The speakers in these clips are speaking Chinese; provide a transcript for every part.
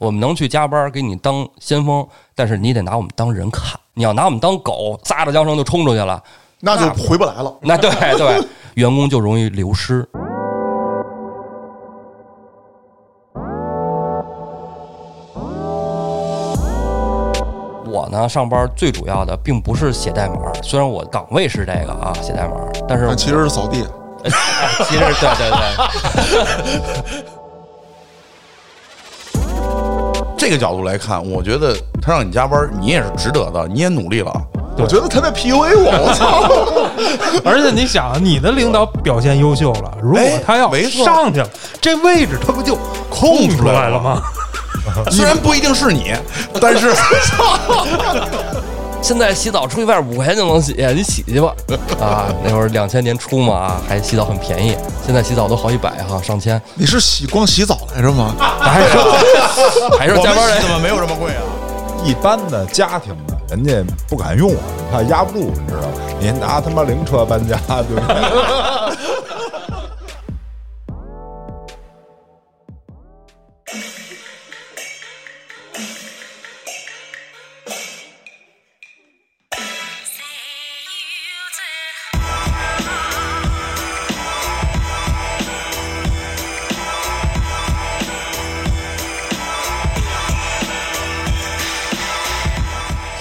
我们能去加班给你当先锋，但是你得拿我们当人看。你要拿我们当狗，撒着缰绳就冲出去了，那就回不来了。那对对，员工就容易流失。我呢，上班最主要的并不是写代码，虽然我岗位是这个啊，写代码，但是但其实是扫地。其实对对对，这个角度来看，我觉得他让你加班，你也是值得的，你也努力了。我觉得他在 PUA 我，我操！而且你想，你的领导表现优秀了，如果他要没上去了，这位置他不就空出来了吗？虽然不一定是你，但是 现在洗澡出去外边五块钱就能洗，你洗去吧。啊，那会儿两千年初嘛，啊，还洗澡很便宜，现在洗澡都好几百哈，上千，你是洗光洗澡来着吗？还是 还是加班人怎么没有这么贵啊？一般的家庭的，人家不敢用啊，怕压不住，你知道吗？你拿他妈灵车搬家，对不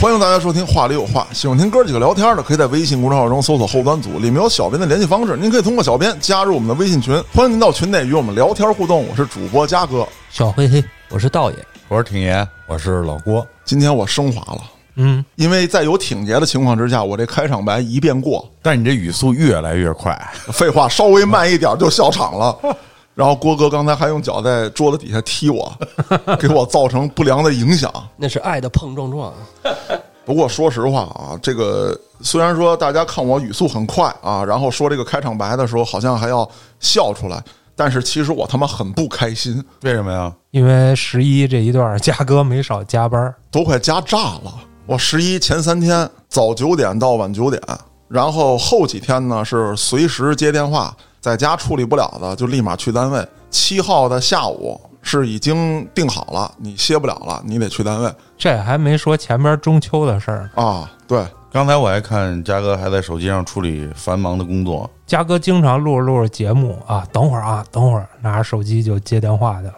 欢迎大家收听《话里有话》，喜欢听哥几个聊天的，可以在微信公众号中搜索“后端组”，里面有小编的联系方式，您可以通过小编加入我们的微信群，欢迎您到群内与我们聊天互动。我是主播嘉哥，小黑黑，我是道爷，我是挺爷，我是老郭，今天我升华了，嗯，因为在有挺爷的情况之下，我这开场白一遍过，但是你这语速越来越快，废话稍微慢一点就笑场了。然后郭哥刚才还用脚在桌子底下踢我，给我造成不良的影响。那是爱的碰撞撞。不过说实话啊，这个虽然说大家看我语速很快啊，然后说这个开场白的时候好像还要笑出来，但是其实我他妈很不开心，为什么呀？因为十一这一段，嘉哥没少加班，都快加炸了。我十一前三天早九点到晚九点，然后后几天呢是随时接电话，在家处理不了的就立马去单位。七号的下午是已经定好了，你歇不了了，你得去单位这还没说前边中秋的事儿。啊。对，刚才我还看嘉哥还在手机上处理繁忙的工作，嘉哥经常录着录着节目啊，等会儿啊，等会儿拿着手机就接电话去了，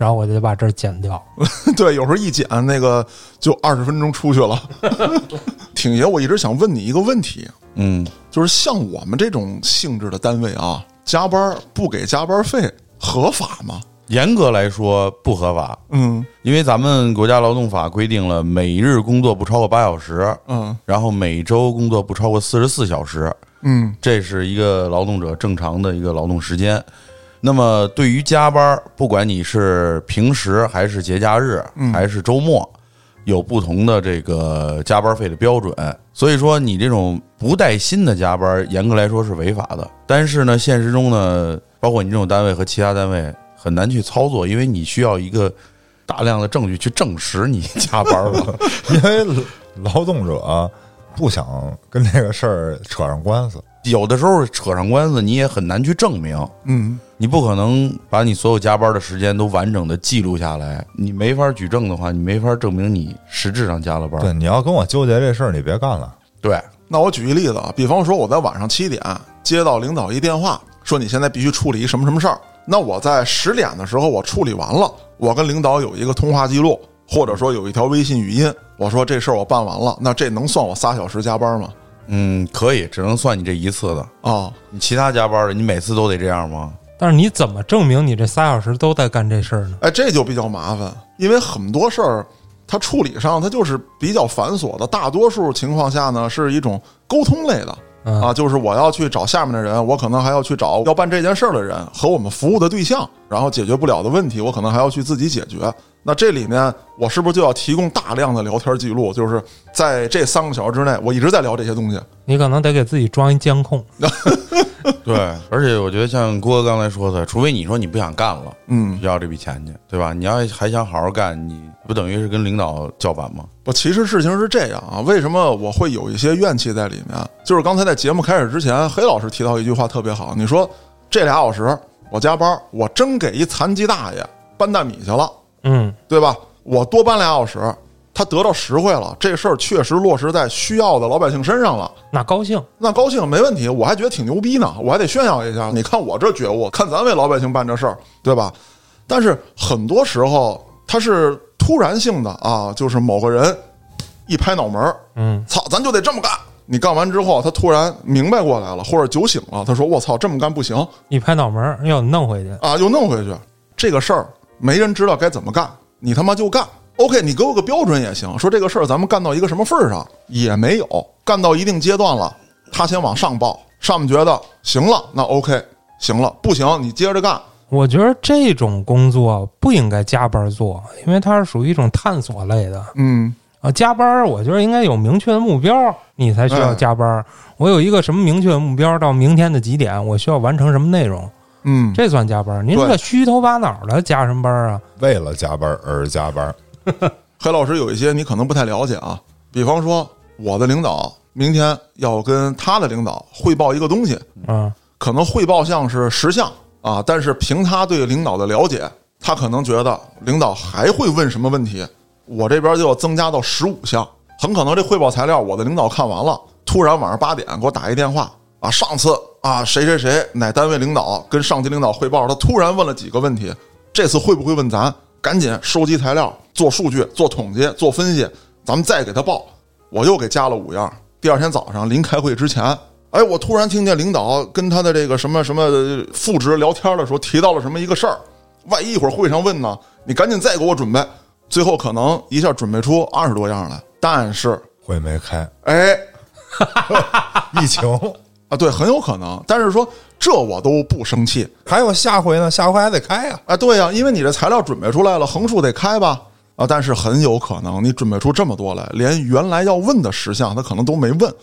然后我就得把这儿剪掉。对，有时候一剪那个就二十分钟出去了。挺爷，我一直想问你一个问题，嗯，就是像我们这种性质的单位啊，加班不给加班费合法吗？严格来说不合法，嗯因为咱们国家劳动法规定了每日工作不超过八小时，嗯然后每周工作不超过四十四小时，嗯这是一个劳动者正常的一个劳动时间。那么对于加班，不管你是平时还是节假日，还是周末，有不同的这个加班费的标准。所以说，你这种不带薪的加班，严格来说是违法的。但是呢，现实中呢，包括你这种单位和其他单位很难去操作，因为你需要一个大量的证据去证实你加班了。因 为劳动者不想跟这个事儿扯上官司。有的时候扯上官司，你也很难去证明。嗯，你不可能把你所有加班的时间都完整的记录下来，你没法举证的话，你没法证明你实质上加了班。对，你要跟我纠结这事儿，你别干了。对，那我举一例子啊，比方说我在晚上七点接到领导一电话，说你现在必须处理一什么什么事儿，那我在十点的时候我处理完了，我跟领导有一个通话记录，或者说有一条微信语音，我说这事儿我办完了，那这能算我仨小时加班吗？嗯，可以，只能算你这一次的。啊、你其他加班的，你每次都得这样吗？但是你怎么证明你这仨小时都在干这事儿呢？哎，这就比较麻烦，因为很多事儿它处理上它就是比较繁琐的，大多数情况下呢是一种沟通类的。嗯啊，就是我要去找下面的人，我可能还要去找要办这件事儿的人和我们服务的对象，然后解决不了的问题，我可能还要去自己解决。那这里面我是不是就要提供大量的聊天记录？就是在这三个小时之内，我一直在聊这些东西。你可能得给自己装一监控。对，而且我觉得像郭哥刚才说的，除非你说你不想干了，嗯，要这笔钱去，对吧？你要还想好好干，你不等于是跟领导叫板吗？不，其实事情是这样啊，为什么我会有一些怨气在里面？就是刚才在节目开始之前，黑老师提到一句话特别好，你说这俩小时我加班，我真给一残疾大爷搬大米去了，嗯，对吧？我多搬俩小时，他得到实惠了，这事儿确实落实在需要的老百姓身上了。那高兴，那高兴没问题，我还觉得挺牛逼呢，我还得炫耀一下。你看我这觉悟，看咱为老百姓办这事儿，对吧？但是很多时候他是突然性的啊，就是某个人一拍脑门儿，嗯，操，咱就得这么干。你干完之后，他突然明白过来了，或者酒醒了，他说：“我操，这么干不行一拍脑门儿又弄回去，啊！”又弄回去。这个事儿没人知道该怎么干，你他妈就干。OK，你给我个标准也行。说这个事儿咱们干到一个什么份儿上也没有，干到一定阶段了，他先往上报，上面觉得行了，那 OK，行了，不行你接着干。我觉得这种工作不应该加班做，因为它是属于一种探索类的嗯，啊。加班，我觉得应该有明确的目标，你才需要哎加班。我有一个什么明确的目标，到明天的几点，我需要完成什么内容，嗯，这算加班。您这虚头巴脑的加什么班啊？为了加班而加班，黑老师有一些你可能不太了解啊，比方说我的领导明天要跟他的领导汇报一个东西，嗯，可能汇报项是十项啊，但是凭他对领导的了解，他可能觉得领导还会问什么问题，我这边就要增加到十五项。很可能这汇报材料我的领导看完了，突然晚上八点给我打一电话啊，上次啊谁谁谁哪单位领导跟上级领导汇报，他突然问了几个问题，这次会不会问咱？赶紧收集材料，做数据，做统计，做分析，咱们再给他报。我又给加了五样。第二天早上临开会之前，哎，我突然听见领导跟他的这个什么什么副职聊天的时候提到了什么一个事儿，万一一会儿会上问呢，你赶紧再给我准备。最后可能一下准备出二十多样来，但是会没开，哎 疫情啊，对，很有可能。但是说这我都不生气还有下回呢，下回还得开呀。啊，对呀、因为你这材料准备出来了，横竖得开吧。啊，但是很有可能你准备出这么多来，连原来要问的十项他可能都没问，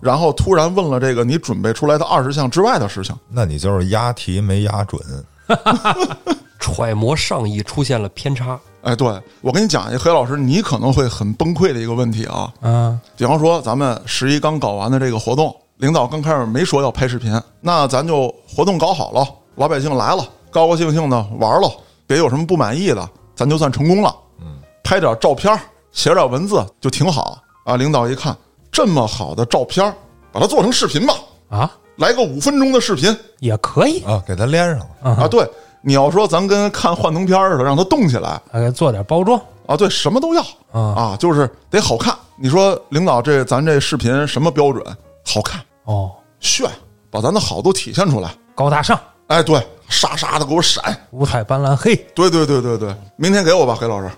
然后突然问了这个你准备出来的二十项之外的事情。那你就是押题没押准 揣摩上意出现了偏差，哎，对我跟你讲一个，黑老师，你可能会很崩溃的一个问题啊。嗯，比方说，咱们十一刚搞完的这个活动，领导刚开始没说要拍视频，那咱就活动搞好了，老百姓来了，高高兴兴的玩了，别有什么不满意的，咱就算成功了。嗯，拍点照片，写点文字就挺好啊。领导一看这么好的照片，把它做成视频吧，啊，来个五分钟的视频也可以，啊，给它连上了。啊。对，你要说咱跟看幻灯片似的，让它动起来，还做点包装啊，对，什么都要啊啊，就是得好看。你说领导这咱这视频什么标准？好看哦，炫，把咱的好都体现出来。高大上，哎，对，沙沙的给我闪。五彩斑斓黑，对对对对对，明天给我吧，黑老师。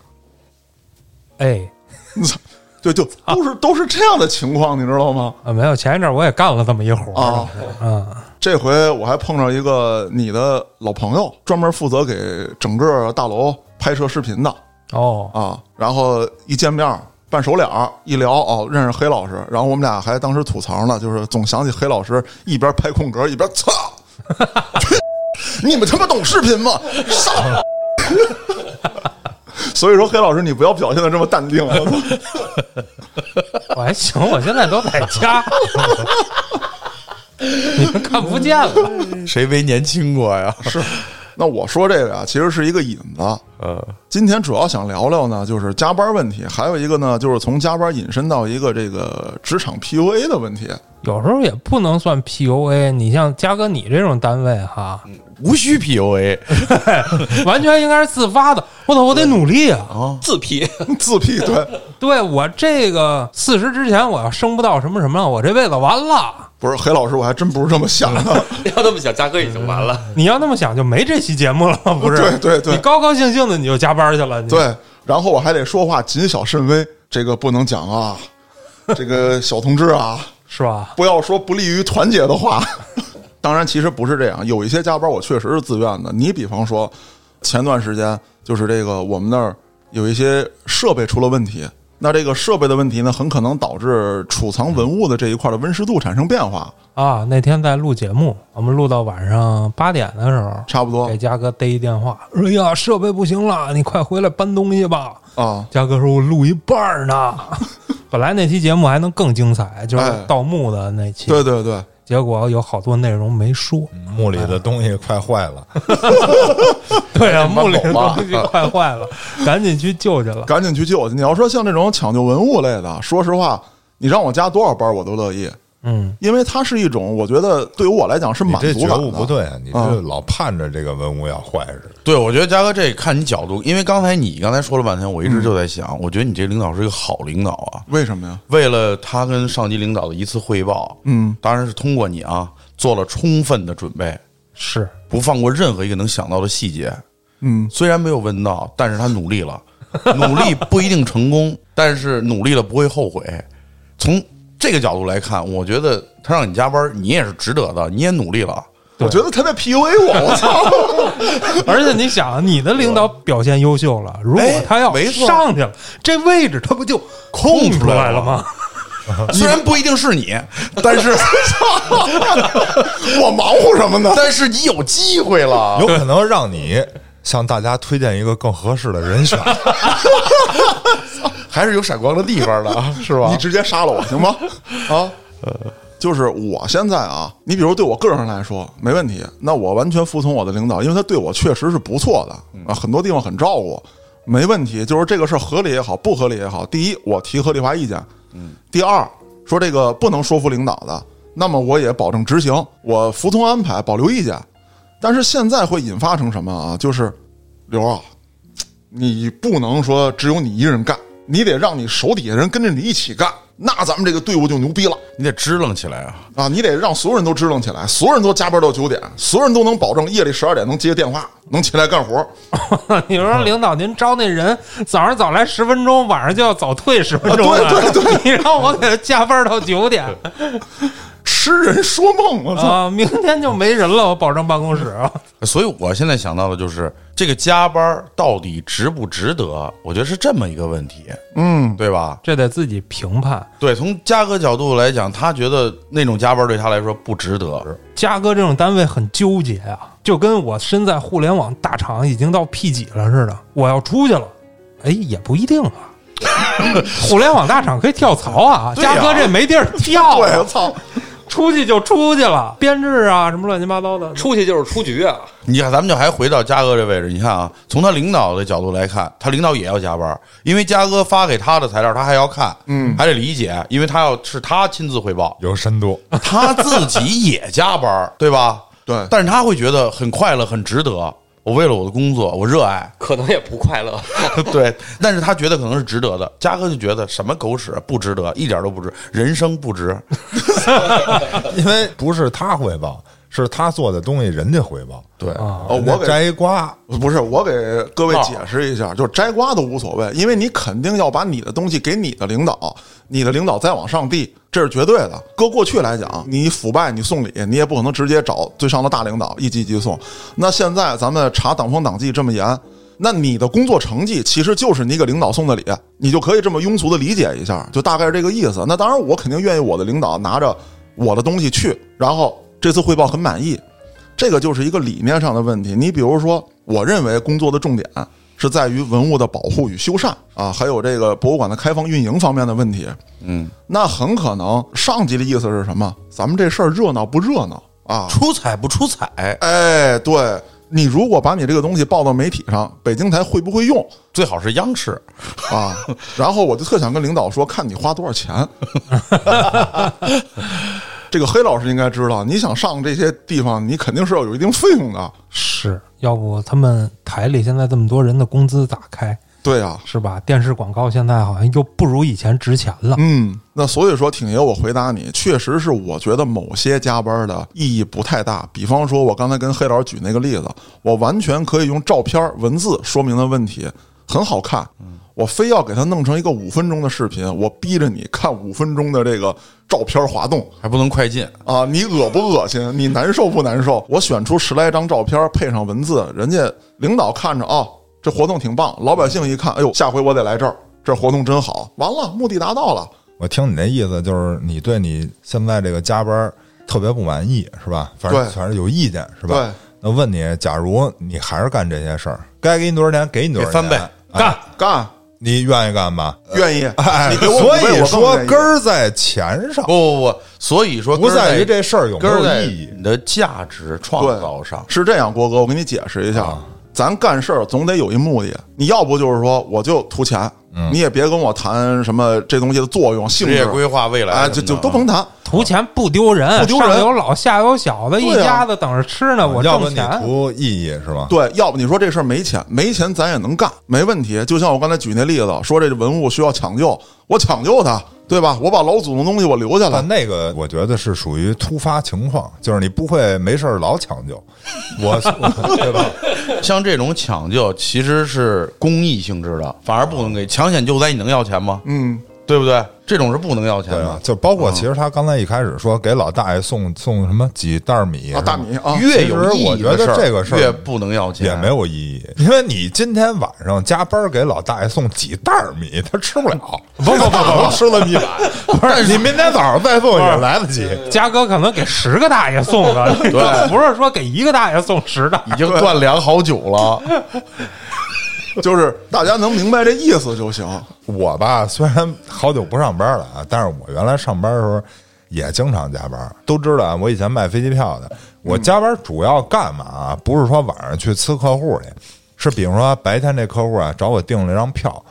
哎，对，就都是都是这样的情况，你知道吗？啊，没有，前一阵儿我也干了这么一活儿啊，嗯，这回我还碰上一个你的老朋友，专门负责给整个大楼拍摄视频的哦，啊。然后一见面办手脸儿，一聊哦，认识黑老师。然后我们俩还当时吐槽呢，就是总想起黑老师一边拍空格一边操，你们他妈懂视频吗？上。所以说，黑老师，你不要表现的这么淡定。我操 我还行，我现在都在家，你们看不见了。谁没年轻过呀？是，那我说这个啊，其实是一个引子。呃，今天主要想聊聊呢，就是加班问题，还有一个呢，就是从加班引申到一个这个职场 PUA 的问题。有时候也不能算 PUA，你像嘉哥你这种单位哈，无需 PUA 完全应该是自发的。我操，我得努力啊！自批，自闭，对，对我这个四十之前我要升不到什么什么，我这辈子完了。不是黑老师，我还真不是这么想的。你要这么想，嘉哥已经完了。你要那么想，就没这期节目了，不是？对对对你高高兴兴的你就加班去了。对，然后我还得说话谨小慎微，这个不能讲啊，这个小同志啊，是吧？不要说不利于团结的话。当然，其实不是这样，有一些加班我确实是自愿的。你比方说，前段时间就是这个我们那儿有一些设备出了问题，那这个设备的问题呢，很可能导致储藏文物的这一块的温湿度产生变化，啊，那天在录节目，我们录到晚上八点的时候，差不多给嘉哥逮一电话，说：“哎呀，设备不行了，你快回来搬东西吧。啊”。嘉哥说：“我录一半呢。”本来那期节目还能更精彩，就是哎盗墓的那期。对对对，结果有好多内容没说。墓里的东西快坏了，对啊，墓里的东西快坏了，赶紧去救去了。赶紧去救去。你要说像这种抢救文物类的，说实话，你让我加多少班我都乐意，嗯，因为它是一种我觉得对于我来讲是你满这觉悟足感。不对啊！你啊这老盼着这个文物要坏似的。对，我觉得嘉哥这看你角度，因为刚才你刚才说了半天，我一直就在想，我觉得你这领导是一个好领导啊。为什么呀？为了他跟上级领导的一次汇报，嗯，当然是通过你啊，做了充分的准备，是不放过任何一个能想到的细节。嗯，虽然没有问到，但是他努力了，努力不一定成功，但是努力了不会后悔。从这个角度来看，我觉得他让你加班，你也是值得的，你也努力了。我觉得他在 PUA 我，我操！而且你想，你的领导表现优秀了，如果他要哎没上去了，这位置他不就空出来了吗？虽然不一定是你，但是 我忙活什么呢？但是你有机会了。有可能让你向大家推荐一个更合适的人选。还是有闪光的地方的啊，是吧你？直接杀了我行吗？啊，就是我现在啊，你比如对我个人来说没问题，那我完全服从我的领导，因为他对我确实是不错的啊，很多地方很照顾，没问题。就是这个事儿合理也好，不合理也好，第一我提合理化意见，嗯，第二说这个不能说服领导的，那么我也保证执行，我服从安排，保留意见。但是现在会引发成什么啊？就是刘啊，你不能说只有你一个人干，你得让你手底下人跟着你一起干，那咱们这个队伍就牛逼了你得支棱起来啊！啊！你得让所有人都支棱起来，所有人都加班到九点，所有人都能保证夜里十二点能接电话，能起来干活。你说领导您招那人 早上早来十分钟，晚上就要早退十分钟啊了，对对，你让我给他加班到九点痴人说梦，我操！啊，明天就没人了，我保证办公室啊。所以我现在想到的就是这个加班到底值不值得？我觉得是这么一个问题，嗯，对吧？这得自己评判。对，从嘉哥角度来讲，他觉得那种加班对他来说不值得。嘉哥这种单位很纠结啊，就跟我身在互联网大厂已经到 P 几了似的，我要出去了，哎，也不一定啊。互联网大厂可以跳槽啊，嘉哥这没地儿跳啊、对，我操！出去就出去了，编制啊什么乱七八糟的，出去就是出局啊！你看，咱们就还回到嘉哥这位置，你看啊，从他领导的角度来看，他领导也要加班，因为嘉哥发给他的材料他还要看，嗯，还得理解，因为他要是他亲自汇报，有深度，他自己也加班，对吧？对但是他会觉得很快乐，很值得。我为了我的工作，我热爱，可能也不快乐。对，但是他觉得可能是值得的。嘉哥就觉得什么狗屎不值得，一点都不值，人生不值。因为不是他汇报，是他做的东西人家汇报。对，我给摘瓜，不是，我给各位解释一下，就是摘瓜都无所谓，因为你肯定要把你的东西给你的领导，你的领导再往上递，这是绝对的。搁过去来讲，你腐败，你送礼，你也不可能直接找最上的大领导一级一级送。那现在咱们查党风党纪这么严，那你的工作成绩其实就是你给领导送的礼，你就可以这么庸俗的理解一下，就大概是这个意思。那当然，我肯定愿意我的领导拿着我的东西去，然后这次汇报很满意，这个就是一个理念上的问题。你比如说，我认为工作的重点是在于文物的保护与修缮啊，还有这个博物馆的开放运营方面的问题。嗯，那很可能上级的意思是什么？咱们这事儿热闹不热闹啊？出彩不出彩，哎，对你如果把你这个东西报到媒体上，北京台会不会用最好是央视。啊？然后我就特想跟领导说，看你花多少钱。这个黑老师应该知道，你想上这些地方，你肯定是要有一定费用的。是要不他们台里现在这么多人的工资咋开？对啊、是吧？电视广告现在好像又不如以前值钱了。嗯，那所以说，挺爷，我回答你，确实是我觉得某些加班的意义不太大。比方说，我刚才跟黑老师举那个例子，我完全可以用照片、文字说明的问题，很好看。我非要给他弄成一个五分钟的视频，我逼着你看五分钟的这个照片滑动还不能快进，啊，你恶不恶心？你难受不难受？我选出十来张照片，配上文字，人家领导看着啊、这活动挺棒，老百姓一看，哎呦，下回我得来这儿，这活动真好，完了，目的达到了。我听你那意思就是你对你现在这个加班特别不满意是吧？反正对反正有意见是吧？对。那问你，假如你还是干这些事儿，该给你多少钱给你多少钱，给翻倍哎干干，你愿意干吗？愿意，所以说根儿在钱上不，不不，所以说不根儿在于这事儿有没根在有意义。你的价值创造上。是这样，郭哥，我给你解释一下，啊咱干事儿总得有一目的。你要不就是说我就图钱，嗯你也别跟我谈什么这东西的作用、性质规划未来哎，就就都甭谈。图钱不丢人，不丢人上有老下有小的，一家子等着吃呢，我要不你。图意义是吧？对，要不你说这事儿没钱，没钱咱也能干，没问题。就像我刚才举那例子，说这文物需要抢救，我抢救它，对吧？我把老祖宗东西我留下来但，那个我觉得是属于突发情况，就是你不会没事儿老抢救，我 对吧？像这种抢救其实是公益性质的，反而不能给抢险救灾，你能要钱吗？嗯，对不对？这种是不能要钱的。就包括其实他刚才一开始说给老大爷送送什么几袋米啊，大米啊，越有意义我觉得的事儿这个事儿越不能要钱，也没有意义，因为你今天晚上加班给老大爷送几袋米，他吃不了。不不不不，吃了米碗，不是你明天早上再送也来得及。嘉哥可能给十个大爷送的，对，不是说给一个大爷送十袋。已经断粮好久了。就是大家能明白这意思就行。我吧，虽然好久不上班了啊，但是我原来上班的时候也经常加班。都知道啊，我以前卖飞机票的，我加班主要干嘛？不是说晚上去呲客户去，是比如说白天这客户啊找我订了一张票，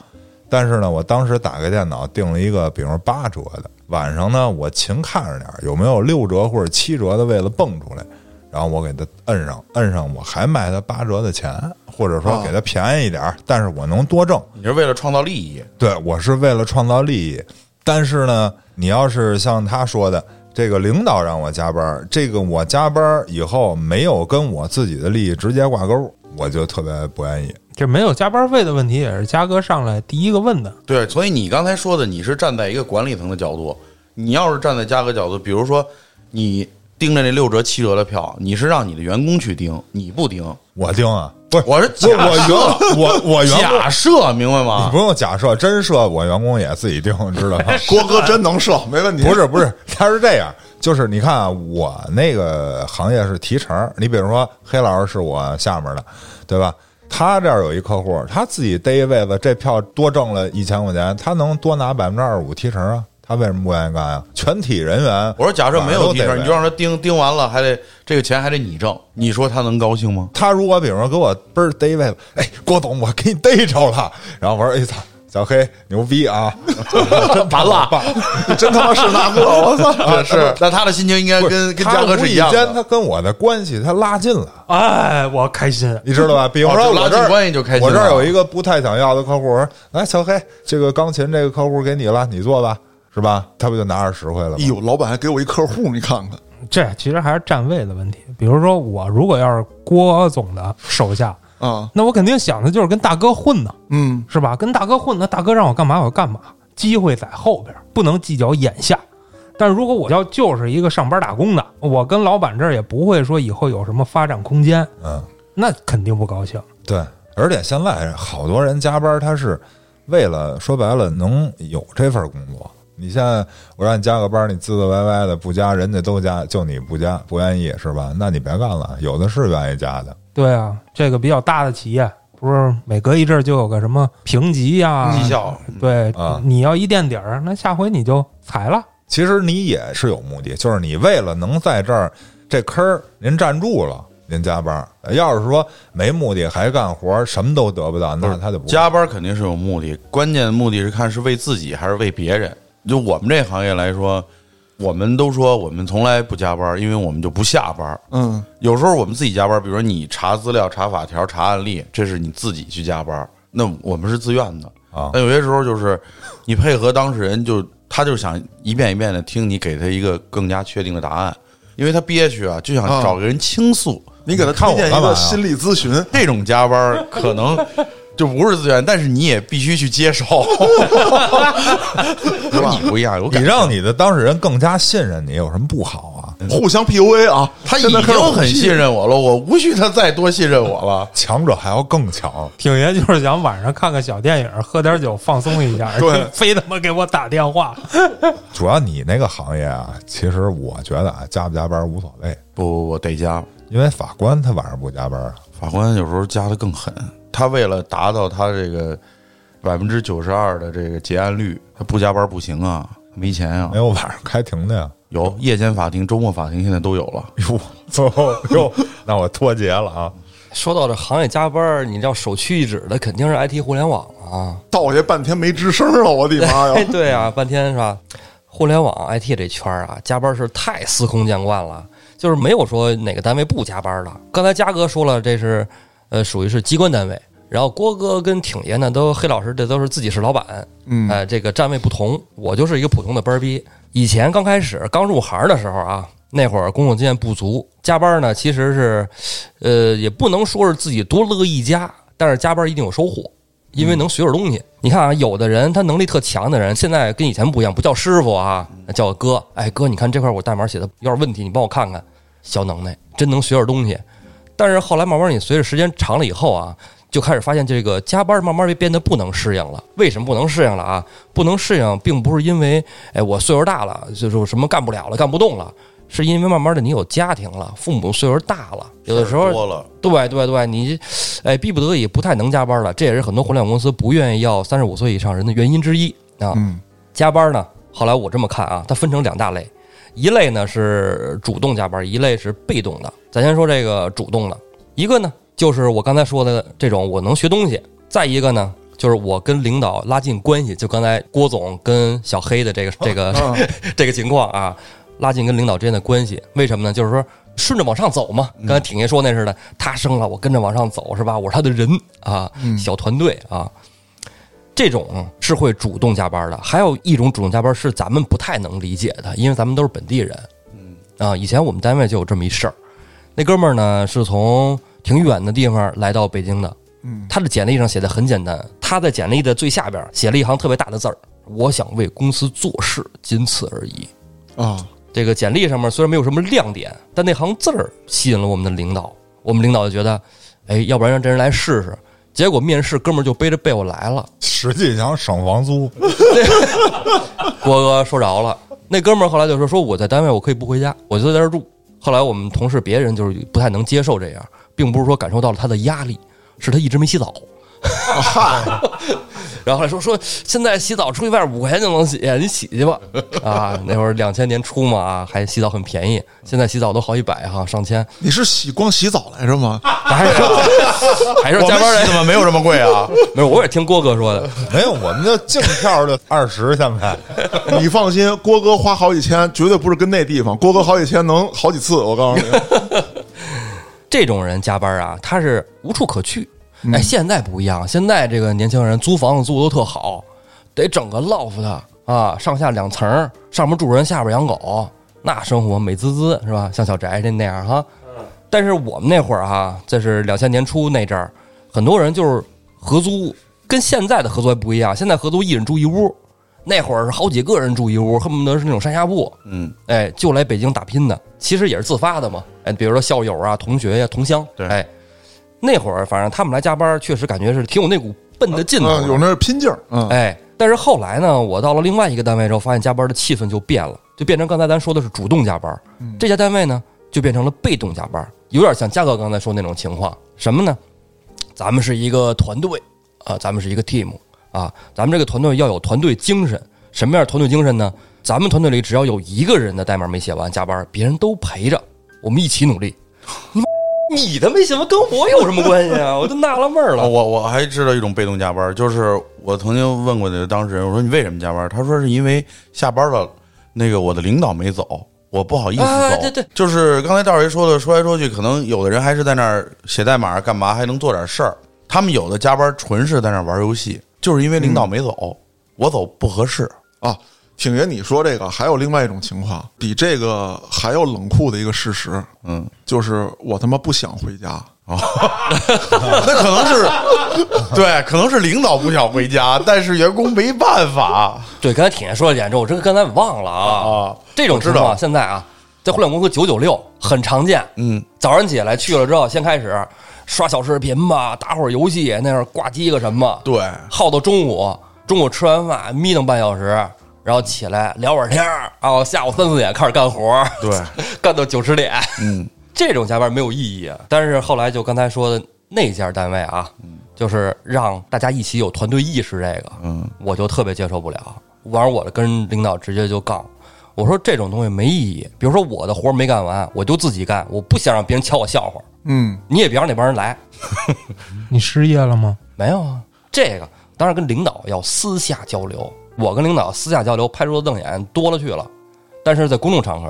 但是呢，我当时打开电脑订了一个，比如说八折的，晚上呢我勤看着点有没有六折或者七折的，为了蹦出来。然后我给他摁上，摁上我还卖他八折的钱，或者说给他便宜一点儿，但是我能多挣。你是为了创造利益，对我是为了创造利益，但是呢，你要是像他说的，这个领导让我加班，这个我加班以后没有跟我自己的利益直接挂钩，我就特别不愿意。这没有加班费的问题，也是嘉哥上来第一个问的。对，所以你刚才说的，你是站在一个管理层的角度，你要是站在嘉哥角度，比如说你盯着那六折、七折的票，你是让你的员工去盯，你不盯，我盯啊，不是我是我假设员我我员工。假设，明白你吗不？用假设，真设我员工也自己盯，知道吗？郭哥真能设，没问题。不是不是，他是这样，就是你看啊，我那个行业是提成，你比如说黑老师是我下面的，对吧？他这儿有一客户，他自己逮一位子，这票多挣了一千块钱，他能多拿百分之二十五提成啊？他为什么不愿意干呀？全体人员，我说假设没有提成，哪儿都得你就让他盯盯完了，还得这个钱还得你挣，你说他能高兴吗？他如果比如说给我倍儿逮一位子，哎，郭总，我给你逮着了，然后我说，哎操，小黑牛逼啊，完了，真他妈是那个，我操！啊 是，那他的心情应该跟跟他嘉哥是一样无意间的。他跟我的关系他拉近了。哎，我开心。你知道吧？比如说哦拉近我这儿、关系就开心我这儿有一个不太想要的客户，我说来小黑，这个钢琴这个客户给你了，你做吧，是吧？他不就拿着实惠了吗哎？呦，老板还给我一客户，你看看，这其实还是站位的问题。比如说，我如果要是郭总的手下，啊，那我肯定想的就是跟大哥混呢，嗯，是吧？跟大哥混，那大哥让我干嘛我就干嘛，机会在后边，不能计较眼下。但如果我要就是一个上班打工的，我跟老板这儿也不会说以后有什么发展空间，嗯，那肯定不高兴。对。而且现在好多人加班，他是为了说白了能有这份工作。你现在我让你加个班，你滋滋歪歪的不加，人家都加，就你不加，不愿意是吧？那你别干了，有的是愿意加的。对啊，这个比较大的企业，不是每隔一阵儿就有个什么评级呀、绩效，对，啊你要一垫底儿，那下回你就裁了。其实你也是有目的，就是你为了能在这儿这坑儿您站住了，您加班。要是说没目的还干活，什么都得不到，那他就不加班肯定是有目的，关键的目的是看是为自己还是为别人。就我们这行业来说，我们都说我们从来不加班，因为我们就不下班。嗯，有时候我们自己加班，比如说你查资料、查法条、查案例，这是你自己去加班，那我们是自愿的啊但有些时候就是你配合当事人就，他就想一遍一遍的听你给他一个更加确定的答案，因为他憋屈啊，就想啊找个人倾诉。你给他看推荐一我干嘛呀个心理咨询，这种加班可能就不是自愿，但是你也必须去接受。和你不一样，有你感让你的当事人更加信任你，有什么不好啊？互相 PUA 啊，他已现在开始经很信任我了，我无需他再多信任我了。强者还要更强。挺爷就是想晚上看个小电影，喝点酒放松一下，对 非他妈给我打电话。主要你那个行业啊，其实我觉得啊，加不加班无所谓，不不不，得加。因为法官他晚上不加班啊。法官有时候加的更狠，他为了达到他这个百分之九十二的这个结案率，他不加班不行啊，没钱啊没。有晚上开庭的呀？有夜间法庭、周末法庭，现在都有了。哟，哟，那我脱节了啊！说到这行业加班，你要首屈一指的肯定是 IT 互联网啊。道爷半天没吱声了，我的妈哎，呀！对啊，半天是吧？互联网 IT 这圈儿啊，加班是太司空见惯了，就是没有说哪个单位不加班的。刚才嘉哥说了，这是呃属于是机关单位，然后郭哥跟挺爷呢，都黑老师这都是自己是老板，嗯哎、这个站位不同，我就是一个普通的班儿逼。以前刚开始刚入行的时候啊，那会儿工作经验不足，加班呢其实是，呃，也不能说是自己多乐意加，但是加班一定有收获。因为能学点东西。你看啊，有的人他能力特强的人，现在跟以前不一样，不叫师傅啊，叫哥。哎，哥，你看这块我代码写的有点问题，你帮我看看。小能耐，真能学点东西。但是后来慢慢你随着时间长了以后啊，就开始发现这个加班慢慢变得不能适应了。为什么不能适应了啊？不能适应，并不是因为哎我岁数大了，就是什么干不了了，干不动了。是因为慢慢的你有家庭了，父母岁数大了，有的时候多了，对对对，你，哎，逼不得已不太能加班了，这也是很多互联网公司不愿意要三十五岁以上人的原因之一啊。嗯加班呢，后来我这么看啊，它分成两大类，一类呢是主动加班，一类是被动的。咱先说这个主动的，一个呢就是我刚才说的这种我能学东西，再一个呢就是我跟领导拉近关系，就刚才郭总跟小黑的这个这个啊这个情况啊，拉近跟领导之间的关系。为什么呢？就是说顺着往上走嘛。刚才挺爷说那似的，他升了，我跟着往上走是吧？我是他的人啊，小团队啊。这种是会主动加班的，还有一种主动加班是咱们不太能理解的，因为咱们都是本地人。嗯啊，以前我们单位就有这么一事儿，那哥们儿呢是从挺远的地方来到北京的，嗯他的简历上写的很简单，他在简历的最下边写了一行特别大的字儿：“我想为公司做事，仅此而已。”啊，这个简历上面虽然没有什么亮点，但那行字儿吸引了我们的领导。我们领导就觉得，哎，要不然让这人来试试。结果面试哥们儿就背着被我来了。实际想省房租，郭哥说着了，那哥们儿后来就说：“说我在单位我可以不回家，我就在这儿住。”后来我们同事别人就是不太能接受这样，并不是说感受到了他的压力，是他一直没洗澡。然后后来说说现在洗澡出去外边五块钱就能洗，你洗去吧。啊，那会儿两千年初嘛，啊还洗澡很便宜，现在洗澡都好几百哈，上千，你是洗光洗澡来着吗？还是还是我加班人们洗怎么没有这么贵啊？没有，我也听郭哥说的。没有，我们那净票就二十，现在你放心，郭哥花好几千，绝对不是跟那地方。郭哥好几千能好几次，我告诉你。这种人加班啊，他是无处可去。哎，现在不一样，现在这个年轻人租房子租的都特好，得整个 loft 啊，上下两层，上面住人，下边养狗，那生活美滋滋是吧？像小宅这那样哈。但是我们那会儿哈，这是两千年初那阵儿，很多人就是合租，跟现在的合租还不一样。现在合租一人住一屋，那会儿是好几个人住一屋，恨不得是那种上下铺。嗯，哎，就来北京打拼的，其实也是自发的嘛。哎，比如说校友啊、同学呀、同乡，对哎，那会儿反正他们来加班，确实感觉是挺有那股奔的劲头的、嗯，有那拼劲儿。嗯，哎，但是后来呢，我到了另外一个单位之后，发现加班的气氛就变了，就变成刚才咱说的是主动加班。这家单位呢，就变成了被动加班，有点像嘉哥刚才说那种情况。什么呢？咱们是一个团队啊，咱们是一个 team 啊，咱们这个团队要有团队精神。什么样的团队精神呢？咱们团队里只要有一个人的代码没写完加班，别人都陪着，我们一起努力。你他没什么跟我有什么关系啊？我就纳了闷儿了。我我还知道一种被动加班，就是我曾经问过那个当事人，我说你为什么加班？他说是因为下班了，那个我的领导没走，我不好意思走。啊对对就是刚才道爷说的，说来说去，可能有的人还是在那儿写代码干嘛，还能做点事儿。他们有的加班纯是在那儿玩游戏，就是因为领导没走，我走不合适。啊，挺爷，你说这个还有另外一种情况，比这个还要冷酷的一个事实，嗯，就是我他妈不想回家啊。那可能是 对，可能是领导不想回家，但是员工没办法对，刚才挺爷说的点，这，我这个刚才忘了啊。啊。这种知道情况现在啊，在互联网公司九九六很常见。嗯，早上起来去了之后，先开始刷小视频吧，打会儿游戏，那会儿挂机个什么，对，耗到中午，中午吃完饭眯瞪半小时，然后起来聊会儿天儿，然后下午三四点开始干活儿，对，干到九十点。嗯，这种加班没有意义啊。但是后来就刚才说的那家单位啊，就是让大家一起有团队意识，这个，嗯，我就特别接受不了。完，我的跟领导直接就杠，我说这种东西没意义。比如说我的活儿没干完，我就自己干，我不想让别人瞧我笑话。嗯，你也别让那帮人来。你失业了吗？没有啊，这个当然跟领导要私下交流。我跟领导私下交流，拍桌子瞪眼多了去了，但是在公众场合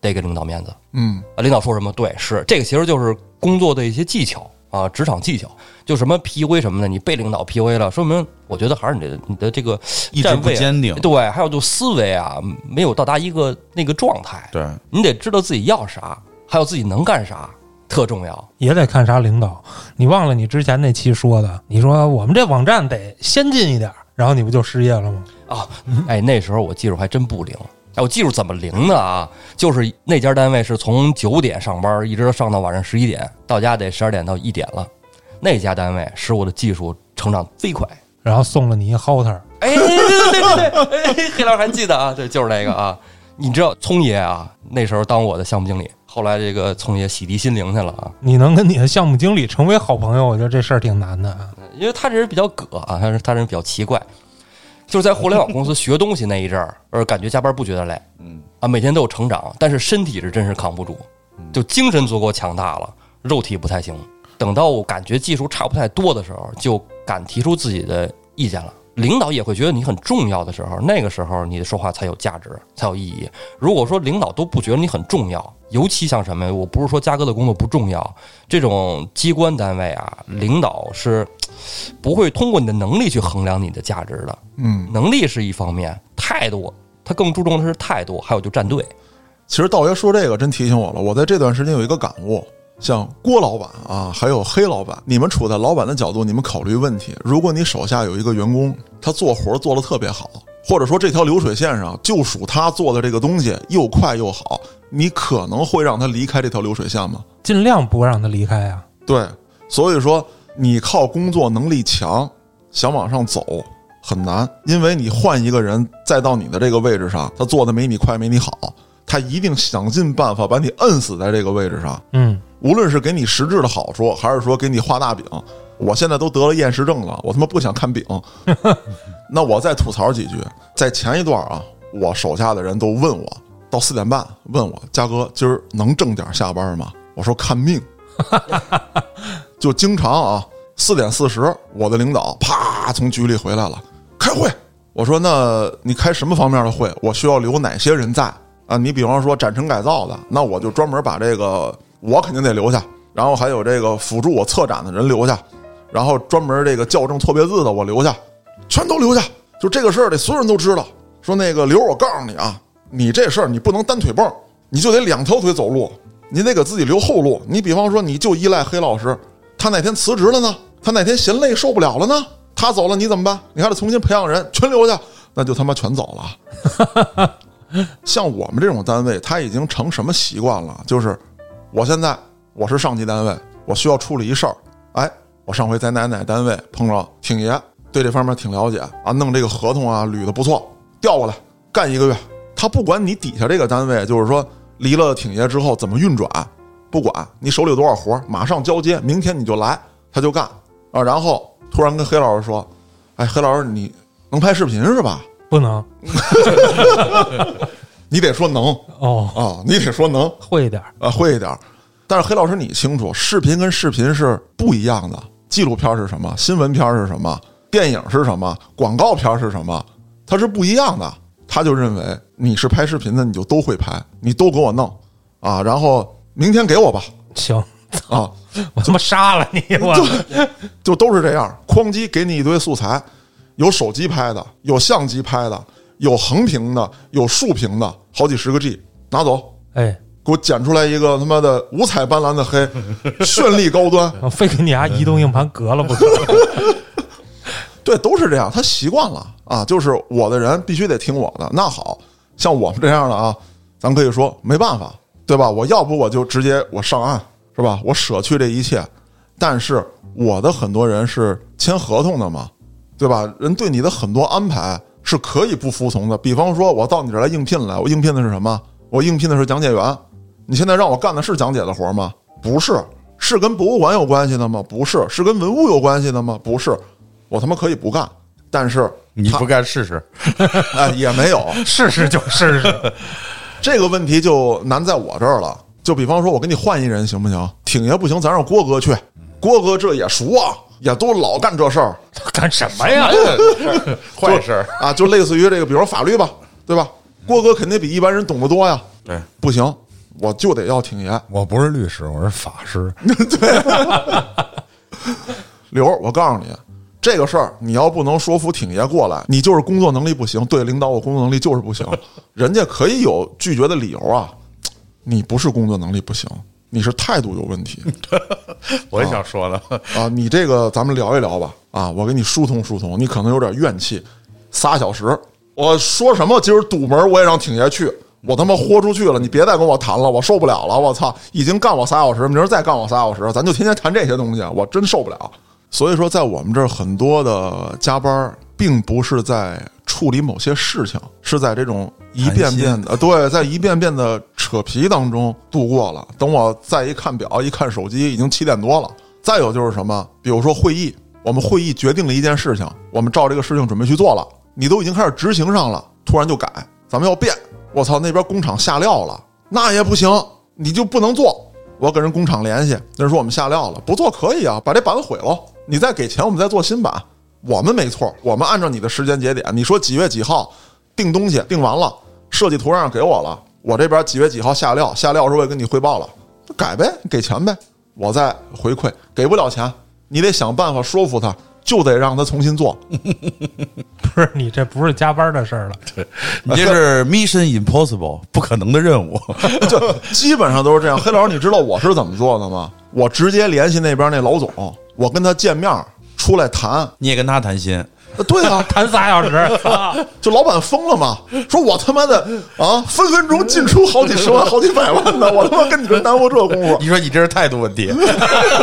得给领导面子。嗯，啊，领导说什么对是这个，其实就是工作的一些技巧啊，职场技巧，就什么 PUA 什么的，你被领导 PUA 了，说明我觉得还是你的你的这个意志站位啊不坚定对，还有就思维啊，没有到达一个那个状态，对，你得知道自己要啥，还有自己能干啥，特重要。也得看啥领导。你忘了你之前那期说的，你说我们这网站得先进一点，然后你不就失业了吗？啊，哎，那时候我技术还真不灵。哎，我技术怎么灵的啊？就是那家单位是从九点上班，一直上到晚上十一点，到家得十二点到一点了。那家单位使我的技术成长飞快。然后送了你一 Hotter，哎，对对对对，哎，黑老师还记得啊？对，就是那个啊。你知道聪爷啊，那时候当我的项目经理，后来这个聪爷洗涤心灵去了啊，你能跟你的项目经理成为好朋友，我觉得这事儿挺难的啊。因为他这人比较葛啊，他是他人比较奇怪，就是在互联网公司学东西那一阵儿，呃，感觉加班不觉得累，嗯啊，每天都有成长，但是身体是真是扛不住，就精神足够强大了，肉体不太行。等到我感觉技术差不太多的时候，就敢提出自己的意见了。领导也会觉得你很重要的时候，那个时候你的说话才有价值，才有意义。如果说领导都不觉得你很重要，尤其像什么呀？我不是说嘉哥的工作不重要，这种机关单位啊，领导是不会通过你的能力去衡量你的价值的。嗯，能力是一方面，态度他更注重的是态度，还有就站队。其实道爷说这个真提醒我了，我在这段时间有一个感悟。像郭老板啊，还有黑老板，你们处在老板的角度，你们考虑问题。如果你手下有一个员工，他做活做得特别好，或者说这条流水线上就属他做的这个东西又快又好，你可能会让他离开这条流水线吗？尽量不让他离开啊。对，所以说你靠工作能力强想往上走很难，因为你换一个人再到你的这个位置上，他做的没你快没你好，他一定想尽办法把你摁死在这个位置上。嗯，无论是给你实质的好处，还是说给你画大饼，我现在都得了厌食症了，我他妈不想看饼。那我再吐槽几句，在前一段啊，我手下的人都问我，到四点半问我，嘉哥今儿能正点下班吗？我说看命，就经常啊，四点四十，我的领导啪从局里回来了，开会。我说那你开什么方面的会？我需要留哪些人在啊？你比方说展陈改造的，那我就专门把这个我肯定得留下，然后还有这个辅助我策展的人留下，然后专门这个校正错别字的我留下，全都留下。就这个事儿得所有人都知道。说那个刘，我告诉你啊，你这事儿你不能单腿蹦，你就得两条腿走路，你得给自己留后路。你比方说，你就依赖黑老师，他哪天辞职了呢？他哪天嫌累受不了了呢？他走了你怎么办？你还得重新培养人，全留下，那就他妈全走了。像我们这种单位，他已经成什么习惯了？就是我现在我是上级单位，我需要处理一事儿。哎，我上回在哪哪单位碰着挺爷，对这方面挺了解啊，弄这个合同啊捋的不错，调过来干一个月。他不管你底下这个单位，就是说离了挺爷之后怎么运转，不管你手里有多少活，马上交接，明天你就来，他就干啊。然后突然跟黑老师说：“哎，黑老师，你能拍视频是吧？不能你得说能哦，啊，你得说能会一点儿。啊，会一点儿。但是黑老师你清楚，视频跟视频是不一样的。纪录片是什么？新闻片是什么？电影是什么？广告片是什么？它是不一样的。他就认为你是拍视频的，你就都会拍，你都给我弄啊，然后明天给我吧 行，啊，我他妈杀了你！我就都是这样。哐叽给你一堆素材，有手机拍的，有相机拍的，有横屏的，有竖屏的，好几十个 G，拿走。哎，给我剪出来一个他妈的五彩斑斓的黑，绚丽高端，我非给你家移动硬盘隔了不可。对，都是这样，他习惯了啊，就是我的人必须得听我的。那好像我们这样的啊，咱可以说没办法，对吧？我要不我就直接我上岸，是吧？我舍去这一切，但是我的很多人是签合同的嘛，对吧？人对你的很多安排是可以不服从的。比方说，我到你这儿来应聘来，我应聘的是什么？我应聘的是讲解员。你现在让我干的是讲解的活吗？不是，是跟博物馆有关系的吗？不是，是跟文物有关系的吗？不是，我他妈可以不干，但是你不干试试？哎也没有试试就试试。这个问题就难在我这儿了。就比方说，我给你换一人行不行？挺爷不行，咱让郭哥去。郭哥这也熟啊，也都老干这事儿 干什么呀？坏事儿。啊，就类似于这个，比如说法律吧，对吧？郭哥肯定比一般人懂得多呀。对，不行，我就得要挺爷。我不是律师，我是法师。对刘儿，我告诉你，这个事儿你要不能说服挺爷过来，你就是工作能力不行。对，领导，我工作能力就是不行。人家可以有拒绝的理由啊，你不是工作能力不行，你是态度有问题 我也想说呢。啊。你这个咱们聊一聊吧，啊，我给你疏通疏通。你可能有点怨气，仨小时，我说什么今儿堵门我也让挺爷去。我他妈豁出去了，你别再跟我谈了，我受不了了！我操，已经干我仨小时，明儿再干我仨小时，咱就天天谈这些东西，我真受不了。所以说，在我们这儿很多的加班儿，并不是在处理某些事情，是在这种一遍遍的，呃对，在一遍遍的扯皮当中度过了。等我再一看表，一看手机，已经七点多了。再有就是什么，比如说会议，我们会议决定了一件事情，我们照这个事情准备去做了，你都已经开始执行上了，突然就改，咱们要变。我操，那边工厂下料了，那也不行，你就不能做。我跟人工厂联系，那人说我们下料了，不做可以啊，把这板子毁了，你再给钱，我们再做新版。我们没错，我们按照你的时间节点，你说几月几号订东西，订完了，设计图样给我了，我这边几月几号下料，下料时候我也跟你汇报了，改呗，给钱呗，我再回馈。给不了钱，你得想办法说服他，就得让他重新做。不是你这不是加班的事儿了，你这是 Mission Impossible 不可能的任务。就基本上都是这样。黑老师，你知道我是怎么做的吗？我直接联系那边那老总，我跟他见面出来谈。你也跟他谈心，呃对啊，谈仨小时，就老板疯了嘛，说我他妈的啊，分分钟进出好几十万、好几百万的，我他妈跟你这耽误这功夫。你说你这是态度问题。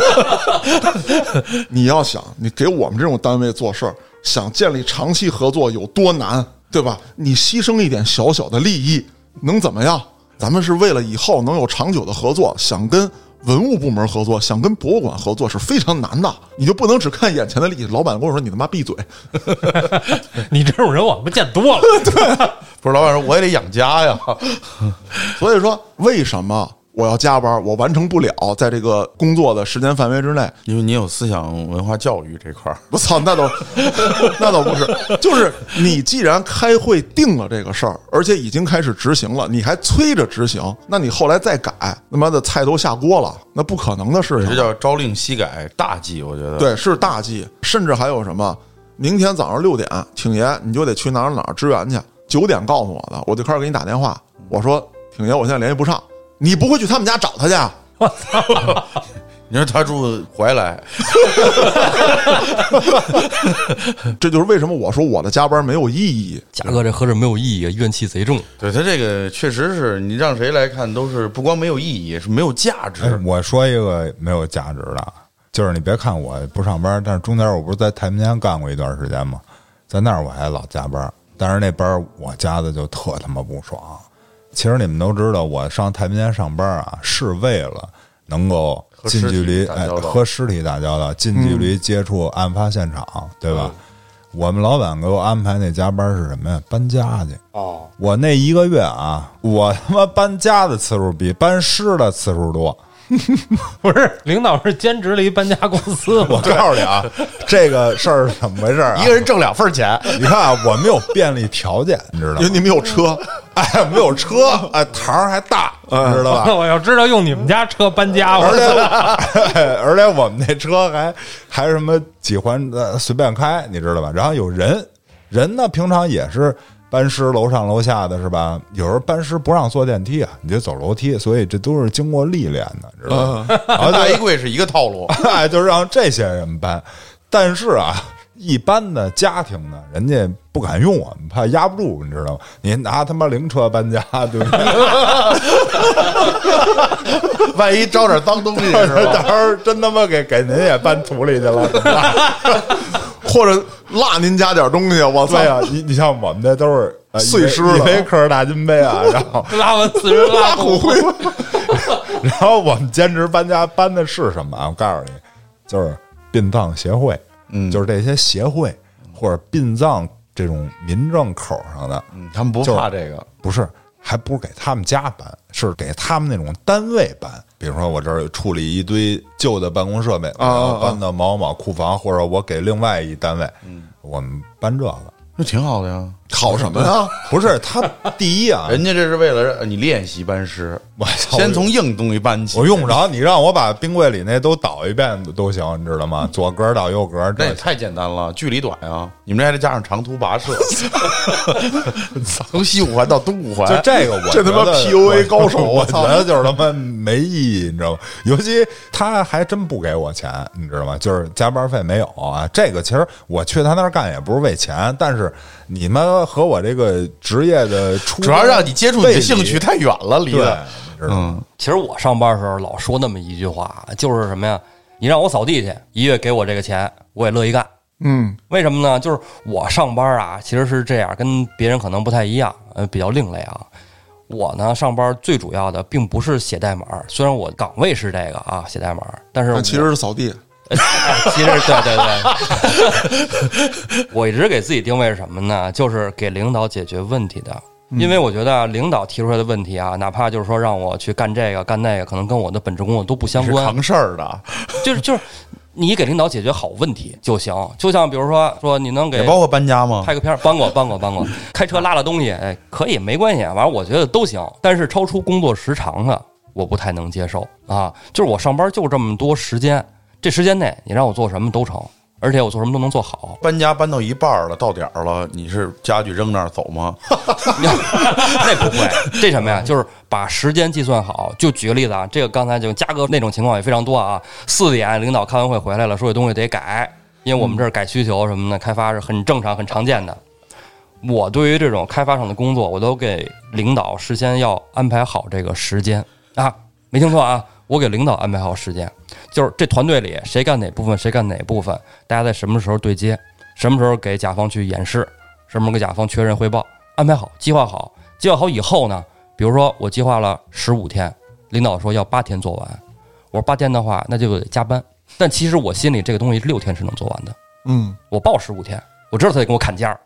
你要想，你给我们这种单位做事儿，想建立长期合作有多难，对吧？你牺牲一点小小的利益，能怎么样？咱们是为了以后能有长久的合作，想跟文物部门合作，想跟博物馆合作是非常难的。你就不能只看眼前的利益。老板跟我说：“你他妈闭嘴 你这种人我们见多了。不是老板说我也得养家呀。！” 所以说，为什么我要加班？我完成不了，在这个工作的时间范围之内，因为你有思想文化教育这块儿，我操，那倒 那倒不是，就是你既然开会定了这个事儿，而且已经开始执行了，你还催着执行，那你后来再改，他妈的菜都下锅了，那不可能的事情这。叫朝令夕改，大忌。我觉得，对，是大忌，甚至还有什么？明天早上六点，挺爷你就得去哪儿哪儿支援去。九点告诉我的，我就开始给你打电话，我说挺爷，我现在联系不上，你不会去他们家找他去我操？你说他住怀来，这就是为什么我说我的加班没有意义。嘉哥这合着没有意义，怨气贼重。对他这个确实是你让谁来看都是不光没有意义，是没有价值。哎，我说一个没有价值的，就是你别看我不上班，但是中间我不是在太平间干过一段时间吗？在那儿我还老加班，但是那班儿我加的就特他妈不爽。其实你们都知道，我上太平间上班啊，是为了能够近距离哎和尸体打交道和尸体打交道，近距离接触案发现场，对吧？我们老板给我安排那加班是什么呀？搬家去。哦，我那一个月啊，我他妈搬家的次数比搬尸的次数多。不是，领导是兼职了一搬家公司，我告诉你啊，这个事儿是怎么回事啊？一个人挣两份钱，你看啊，我们有便利条件，你知道吗因为？你们 有车，哎，我们有车，哎，堂儿还大，你知道吧？我要知道用你们家车搬家，我而且而且我们那车还还什么几环呃随便开，你知道吧？然后有人，人呢平常也是搬尸楼上楼下的是吧？有时候搬尸不让坐电梯啊，你就走楼梯，所以这都是经过历练的，知道吗？然后大衣柜是一个套路。哎，就让这些人搬。但是啊，一般的家庭呢，人家不敢用我们，怕压不住，你知道吗？你拿他妈灵车搬家，对不对？万一招点脏东西是 到？时候真他妈给给您也搬土里去了，怎么办？或者落您家点东西，我操！对呀、你你像我们这都是呃碎尸了。一杯一杯克尔大金杯啊，然后拉完死人拉拉骨灰，然后我们兼职搬家搬的是什么啊？我告诉你，就是殡葬协会，嗯。就是这些协会或者殡葬这种民政口上的，嗯他们不怕这个，不是，还不是给他们家搬，是给他们那种单位搬。比如说，我这儿处理一堆旧的办公设备，然后搬到某某库房，或者我给另外一单位，我们搬这个。那挺好的呀。好什么呀？不是他第一啊，人家这是为了让你练习搬尸，我操先从硬东西搬起。我用不着你让我把冰柜里那都倒一遍都行，你知道吗？左格倒右格，这也太简单了，距离短啊！你们这还得加上长途跋涉，从西五环到东五环，就这个我这他妈 PUA 高手我我操觉得就是他妈没意义，你知道吗？尤其他还真不给我钱，你知道吗？就是加班费没有啊。这个其实我去他那儿干也不是为钱，但是你们和我这个职业的出主要让你接触你的兴趣太远了，离对得。，你知道吗？嗯，其实我上班的时候老说那么一句话，就是什么呀？你让我扫地去，一月给我这个钱，我也乐意干。嗯，为什么呢？就是我上班啊，其实是这样，跟别人可能不太一样，呃，比较另类啊。我呢，上班最主要的并不是写代码，虽然我岗位是这个啊，写代码，但是其实是扫地。其实对对对，我一直给自己定位是什么呢？就是给领导解决问题的。因为我觉得领导提出来的问题啊，哪怕就是说让我去干这个干那个，可能跟我的本职工作都不相关。是扛事儿的，就是 就是，你给领导解决好问题就行。就像比如说说你能给包括搬家吗？拍个片儿，搬过搬过搬过，开车拉拉东西，哎，可以没关系，反正我觉得都行。但是超出工作时长的，我不太能接受啊。就是我上班就这么多时间，这时间内你让我做什么都成，而且我做什么都能做好。搬家搬到一半儿了，到点儿了，你是家具扔那儿走吗？那不会，这什么呀？就是把时间计算好。就举个例子啊，这个刚才就嘉哥那种情况也非常多啊。四点领导开完会回来了，说这东西得改，因为我们这儿改需求什么的，开发是很正常、很常见的。我对于这种开发上的工作，我都给领导事先要安排好这个时间啊，没听错啊，我给领导安排好时间，就是这团队里谁干哪部分，谁干哪部分，大家在什么时候对接，什么时候给甲方去演示，什么时候给甲方确认汇报，安排好，计划好，计划好以后呢，比如说我计划了十五天，领导说要八天做完，我说八天的话，那就得加班，但其实我心里这个东西六天是能做完的。嗯，我报十五天，我知道他得跟我砍价儿，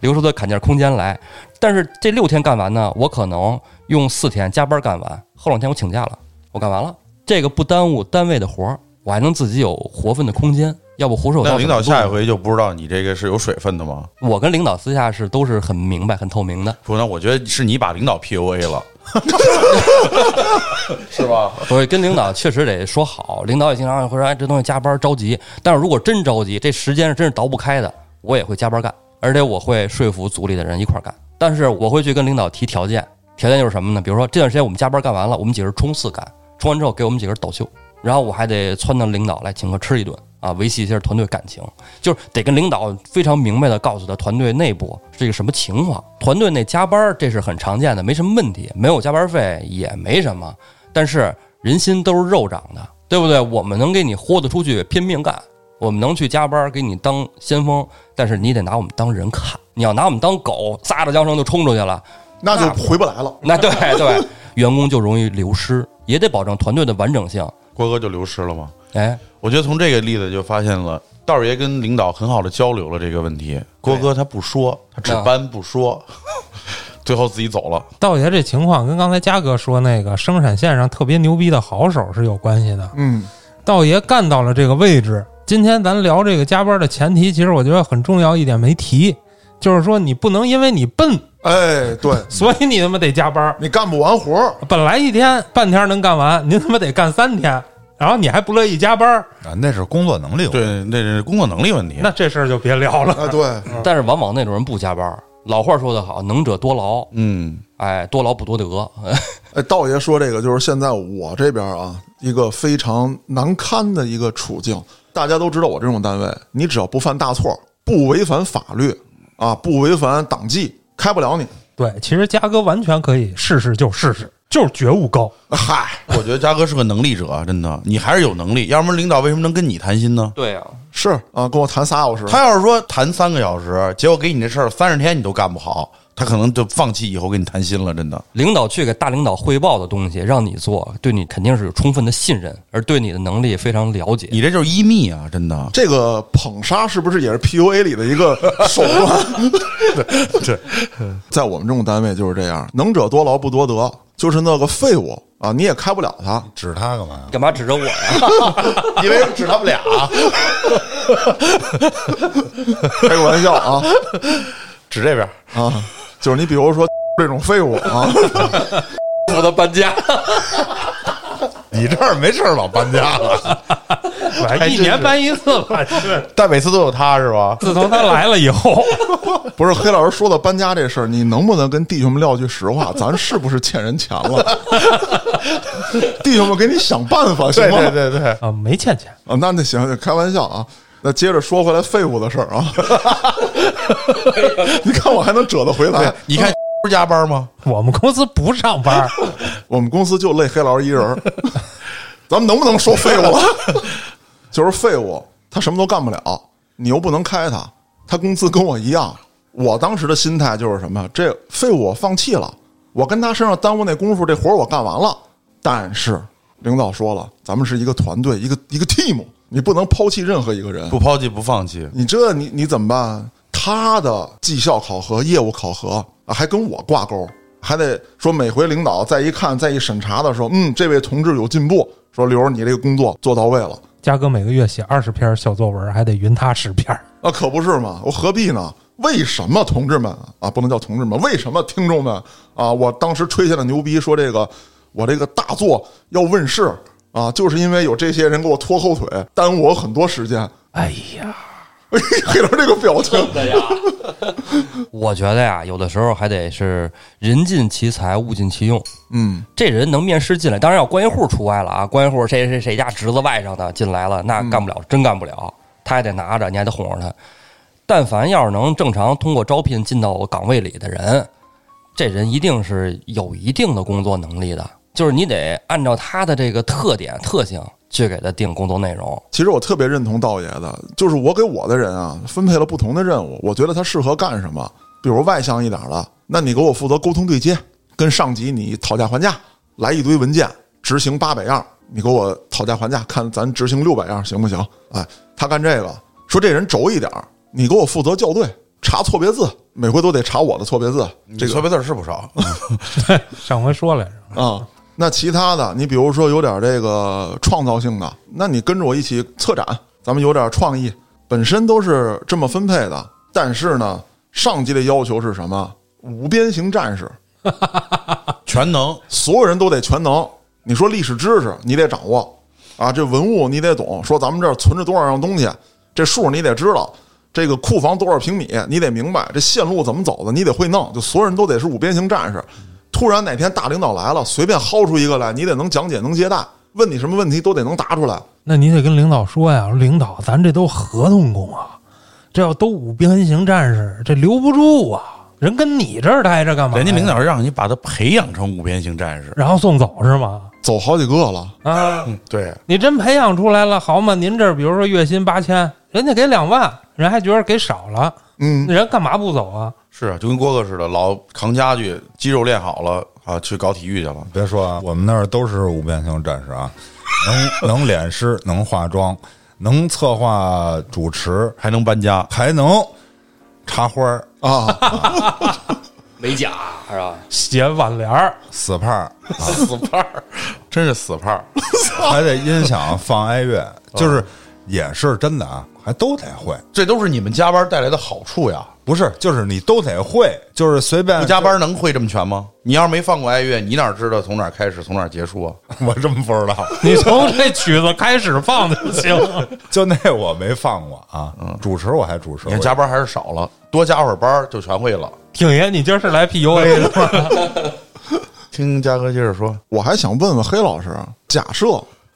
留出他砍价空间来。但是这六天干完呢，我可能用四天加班干完，后两天我请假了，我干完了，这个不耽误单位的活儿，我还能自己有活分的空间。要不胡说我那领导下一回就不知道你这个是有水分的吗？我跟领导私下是都是很明白、很透明的。不，那我觉得是你把领导 PUA 了，是吧？所以跟领导确实得说好，领导也经常会说：“哎，这东西加班着急。”但是如果真着急，这时间是真是倒不开的，我也会加班干，而且我会说服组里的人一块儿干。但是我会去跟领导提条件，条件就是什么呢？比如说这段时间我们加班干完了，我们几个人冲刺干，冲完之后给我们几个人倒休，然后我还得撺掇领导来请客吃一顿啊，维系一下团队感情，就是得跟领导非常明白的告诉他团队内部是一个什么情况。团队内加班这是很常见的，没什么问题，没有加班费也没什么。但是人心都是肉长的，对不对？我们能给你豁得出去，拼命干，我们能去加班给你当先锋，但是你得拿我们当人看。你要拿我们当狗，撒着缰绳就冲出去了，那就回不来了。那对对，员工就容易流失，也得保证团队的完整性。郭哥就流失了吗？哎，我觉得从这个例子就发现了，道爷跟领导很好的交流了这个问题。郭哥他不说，他只搬不说，最后自己走了。道爷这情况跟刚才嘉哥说那个生产线上特别牛逼的好手是有关系的。嗯，道爷干到了这个位置，今天咱聊这个加班的前提，其实我觉得很重要一点没提，就是说你不能因为你笨，哎，对所以你他妈得加班。你干不完活儿，本来一天半天能干完，您他妈得干三天，然后你还不乐意加班，啊，那是工作能力。，对，那是工作能力问题。那这事儿就别聊了。哎，对，但是往往那种人不加班。老话说得好，能者多劳，嗯，哎，多劳不多得。哎，道爷说这个就是现在我这边啊一个非常难堪的一个处境。大家都知道我这种单位，你只要不犯大错，不违反法律啊，不违反党纪，开不了你。对，其实嘉哥完全可以试试就试试。就是觉悟高。嗨，我觉得嘉哥是个能力者，真的，你还是有能力，要不然领导为什么能跟你谈心呢？对呀、是啊，跟我谈仨小时，他要是说谈三个小时，结果给你这事儿三十天你都干不好，他可能就放弃以后跟你谈心了，真的。领导去给大领导汇报的东西让你做，对你肯定是有充分的信任，而对你的能力非常了解。你这就是一密啊，真的。这个捧杀是不是也是 PUA 里的一个手段？对，在我们这种单位就是这样，能者多劳不多得，就是那个废物啊，你也开不了他。指他干嘛呀？干嘛指着我呀？你为什么指他们俩？开个玩笑啊指这边。啊，就是你比如说 这种废物啊，负责搬家。你这儿没事儿老搬家了，一年搬一次吧。是但每次都有他是吧？自从他来了以后，不是黑老师说的搬家这事儿，你能不能跟弟兄们撂句实话？咱是不是欠人钱了？弟兄们给你想办法行吗？对对对，啊，没欠钱。啊，那那行，开玩笑啊。那接着说回来废物的事儿啊，你看我还能折得回来？你看不加班吗？我们公司不上班，我们公司就累黑老师一人儿，咱们能不能说废物了？就是废物，他什么都干不了，你又不能开他，他工资跟我一样。我当时的心态就是什么？这废物我放弃了，我跟他身上耽误那功夫，这活儿我干完了。但是领导说了，咱们是一个团队，一个一个 team，你不能抛弃任何一个人。不抛弃不放弃，你这你你怎么办？他的绩效考核、业务考核啊，还跟我挂钩，还得说每回领导再一看、再一审查的时候，嗯，这位同志有进步，说刘儿你这个工作做到位了，嘉哥每个月写二十篇小作文，还得匀他十篇。那可不是嘛，我何必呢？为什么同志们啊，不能叫同志们？为什么听众们啊？我当时吹下了牛逼，说这个我这个大作要问世啊，就是因为有这些人给我拖后腿，耽误我很多时间。哎呀，黑老师这个表情，呀 我觉得呀，有的时候还得是人尽其才，物尽其用。嗯，这人能面试进来，当然要关系户除外了啊。关系户谁谁谁家侄子外甥的进来了，那干不了，真干不了。他还得拿着，你还得哄着他。但凡要是能正常通过招聘进到岗位里的人，这人一定是有一定的工作能力的。就是你得按照他的这个特点特性去给他定工作内容。其实我特别认同道爷的，就是我给我的人啊分配了不同的任务，我觉得他适合干什么。比如外向一点的，那你给我负责沟通对接，跟上级你讨价还价，来一堆文件，执行八百样，你给我讨价还价，看咱执行六百样行不行？哎，他干这个，说这人轴一点，你给我负责校对，查错别字，每回都得查我的错别字，这个错别字是不少。上回说来着，啊。那其他的，你比如说有点这个创造性的，那你跟着我一起策展，咱们有点创意，本身都是这么分配的。但是呢，上级的要求是什么？五边形战士，全能，所有人都得全能。你说历史知识你得掌握啊，这文物你得懂。说咱们这儿存着多少样东西，这数你得知道。这个库房多少平米你得明白，这线路怎么走的你得会弄。就所有人都得是五边形战士。突然哪天大领导来了，随便薅出一个来，你得能讲解能接待，问你什么问题都得能答出来。那你得跟领导说呀，领导，咱这都合同工啊，这要都五边形战士，这留不住啊。人跟你这儿待着干嘛？人家领导让你把他培养成五边形战士。然后送走是吗？走好几个了，啊，嗯，对，你真培养出来了，好嘛？您这儿比如说月薪八千，人家给两万，人还觉得给少了，嗯，那人干嘛不走啊？是啊，就跟郭哥似的，老扛家具，肌肉练好了啊，去搞体育去了。别说啊，我们那儿都是五边形战士啊，能 能脸师，能化妆，能策划主持，还能搬家，还能插花儿啊，美甲是吧？写挽联儿，死胖儿，死胖儿，真是死胖儿。还得音响放哀乐，就是也是真的啊，还都得会。这都是你们加班带来的好处呀。不是，就是你都得会，就是随便不加，班能会这么全吗？你要是没放过爱乐，你哪知道从哪儿开始，从哪儿结束啊？我真不知道，你从这曲子开始放就行。就那我没放过啊。主持我还主持，你看加班还是少了，多加会儿班儿就全会了。挺爷，你今儿是来 PUA 的吗？听嘉哥接着说，我还想问问黑老师，假设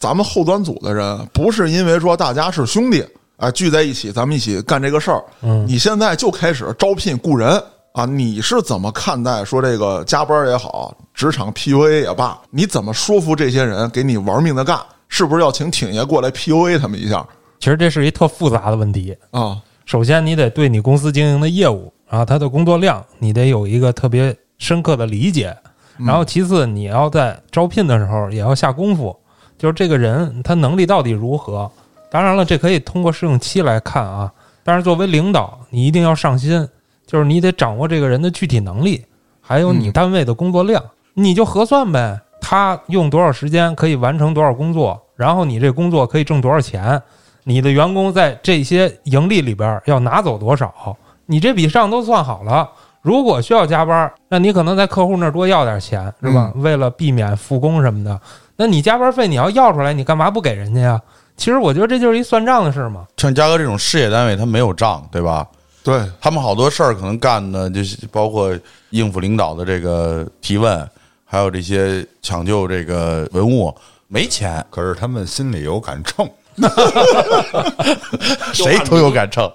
咱们后端组的人不是因为说大家是兄弟，哎，聚在一起，咱们一起干这个事儿，嗯你现在就开始招聘雇人，啊，你是怎么看待说这个加班也好，职场 PUA 也罢，你怎么说服这些人给你玩命的干？是不是要请挺爷过来 PUA 他们一下其实这是一特复杂的问题。啊？首先，你得对你公司经营的业务啊，它的工作量，你得有一个特别深刻的理解。然后，其次，你要在招聘的时候也要下功夫，就是这个人他能力到底如何。当然了，这可以通过试用期来看啊。但是作为领导，你一定要上心，就是你得掌握这个人的具体能力，还有你单位的工作量，你就核算呗。他用多少时间可以完成多少工作，然后你这工作可以挣多少钱，你的员工在这些盈利里边要拿走多少，你这笔账都算好了。如果需要加班，那你可能在客户那儿多要点钱，是吧？为了避免复工什么的，那你加班费你要要出来，你干嘛不给人家呀？其实我觉得这就是一算账的事嘛。像嘉哥这种事业单位，他没有账，对吧？对，他们好多事儿可能干的就是包括应付领导的这个提问，还有这些抢救这个文物，没钱，可是他们心里有杆秤，谁都有杆秤。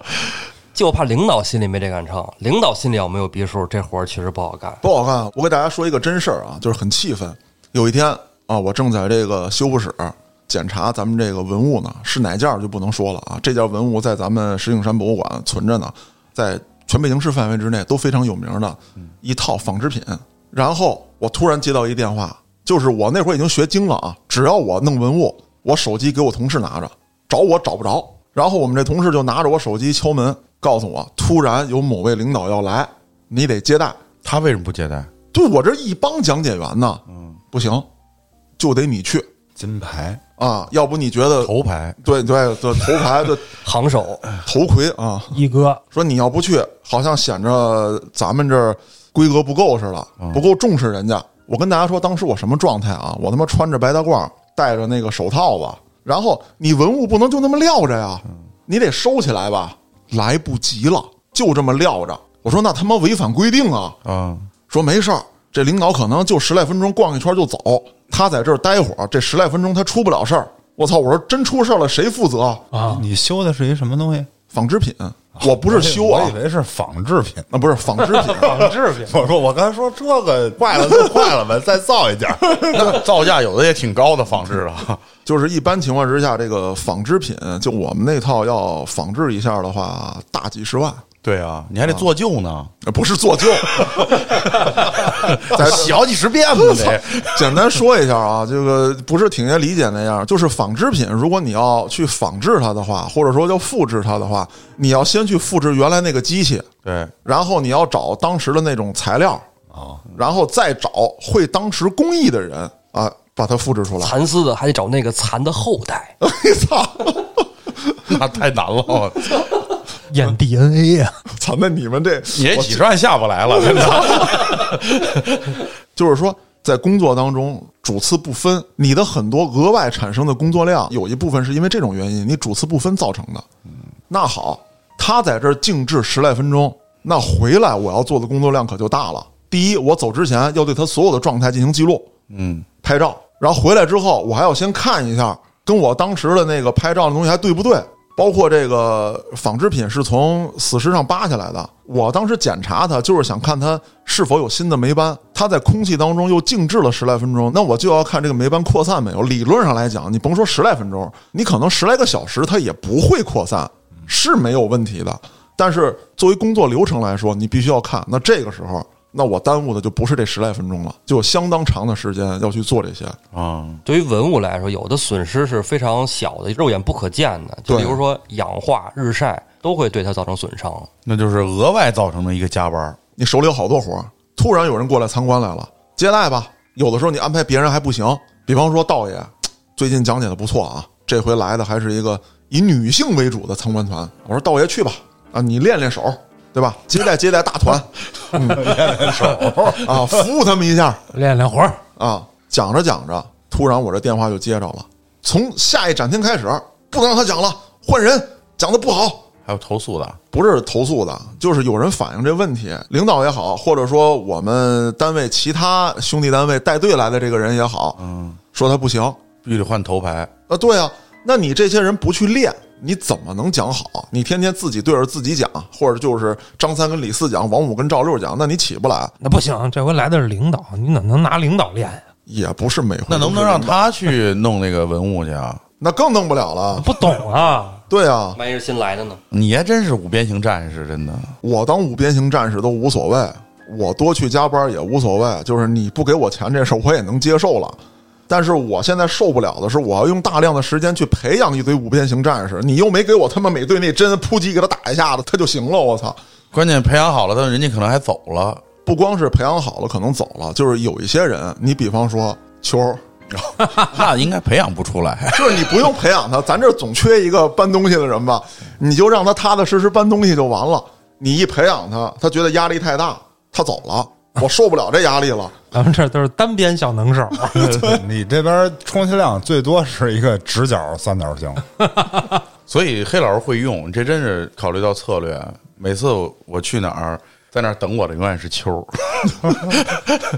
就怕领导心里没这杆秤，领导心里要没有逼数，这活儿其实不好干。不好干。我给大家说一个真事儿啊，就是很气愤。有一天啊，我正在这个修复室检查咱们这个文物呢，是哪件儿就不能说了啊。这件文物在咱们石景山博物馆存着呢，在全北京市范围之内都非常有名的一套纺织品。然后我突然接到一电话，就是我那会儿已经学精了啊，只要我弄文物，我手机给我同事拿着，找我找不着。然后我们这同事就拿着我手机敲门，告诉我突然有某位领导要来，你得接待。他为什么不接待？对我这一帮讲解员呢，嗯，不行，就得你去。金牌。啊，要不你觉得头牌。对对对头牌的 行首，头盔啊，一哥，说你要不去，好像显着咱们这儿规格不够似的，不够重视人家。我跟大家说，当时我什么状态啊？我他妈穿着白大褂，戴着那个手套子，然后你文物不能就那么撂着呀，你得收起来吧？来不及了，就这么撂着。我说那他妈违反规定啊！啊，说没事儿，这领导可能就十来分钟逛一圈就走，他在这儿待会儿，这十来分钟他出不了事儿。我操！我说真出事儿了，谁负责？啊，你修的是一什么东西？纺织品，我不是修啊我以，为是仿制品。啊不是纺织品，纺织品。我说我刚才说这个坏了就坏了呗，再造一件。那造价有的也挺高的仿制了。就是一般情况之下，这个纺织品，就我们那套要仿制一下的话，大几十万，对啊，你还得做旧呢，呃不是做旧。咱洗好几十遍呢得。简单说一下啊，这个不是挺爷理解那样，就是纺织品，如果你要去仿制它的话，或者说要复制它的话，你要先去复制原来那个机器，对，然后你要找当时的那种材料啊，然后再找会当时工艺的人啊，把它复制出来。蚕丝的还得找那个蚕的后代。我 操！那太难了，验 DNA 呀、操！那你们这你这几十万下不来了，真的。就是说，在工作当中主次不分，你的很多额外产生的工作量，有一部分是因为这种原因，你主次不分造成的。那好，他在这儿静置十来分钟，那回来我要做的工作量可就大了。第一，我走之前要对他所有的状态进行记录，嗯，拍照，然后回来之后，我还要先看一下跟我当时的那个拍照的东西还对不对，包括这个纺织品是从死尸上扒下来的。我当时检查它，就是想看它是否有新的霉斑。它在空气当中又静置了十来分钟，那我就要看这个霉斑扩散没有。理论上来讲，你甭说十来分钟，你可能十来个小时它也不会扩散，是没有问题的。但是作为工作流程来说，你必须要看。那这个时候，那我耽误的就不是这十来分钟了，就有相当长的时间要去做这些。啊，对于文物来说，有的损失是非常小的，肉眼不可见的，就比如说氧化、日晒都会对它造成损伤。那就是额外造成的一个加班。你手里有好多活儿，突然有人过来参观来了，接待吧。有的时候你安排别人还不行，比方说道爷最近讲解的不错啊，这回来的还是一个以女性为主的参观团。我说道爷去吧，啊，你练练手，对吧？接待接待大团，嗯，练练手啊，服务他们一下练练活儿。啊。讲着讲着，突然我这电话就接着了，从下一展厅开始不能让他讲了，换人，讲的不好。还有投诉的，不是投诉的，就是有人反映这问题，领导也好，或者说我们单位其他兄弟单位带队来的这个人也好，嗯，说他不行必须得换头牌。啊，对啊，那你这些人不去练，你怎么能讲好？你天天自己对着自己讲，或者就是张三跟李四讲，王五跟赵六讲，那你起不来。那不行，这回来的是领导，你怎么能拿领导练呀？也不是每回那能不能让他去弄那个文物去啊？那更弄不了了。不懂啊，对啊，万一是新来的呢？你还真是五边形战士，真的。我当五边形战士都无所谓，我多去加班也无所谓，就是你不给我钱这事儿我也能接受了。但是我现在受不了的是，我要用大量的时间去培养一堆五边形战士，你又没给我他妈每队那针扑击给他打一下子，他就行了。我操！关键培养好了，但人家可能还走了。不光是培养好了可能走了，就是有一些人，你比方说秋儿，那应该培养不出来。就是你不用培养他，咱这总缺一个搬东西的人吧，你就让他踏踏实实搬东西就完了。你一培养他，他觉得压力太大，他走了，我受不了这压力了。咱们这都是单边小能手。你这边充其量最多是一个直角三角形，所以黑老师会用，这真是考虑到策略。每次我去哪儿，在那儿等我的永远是秋儿。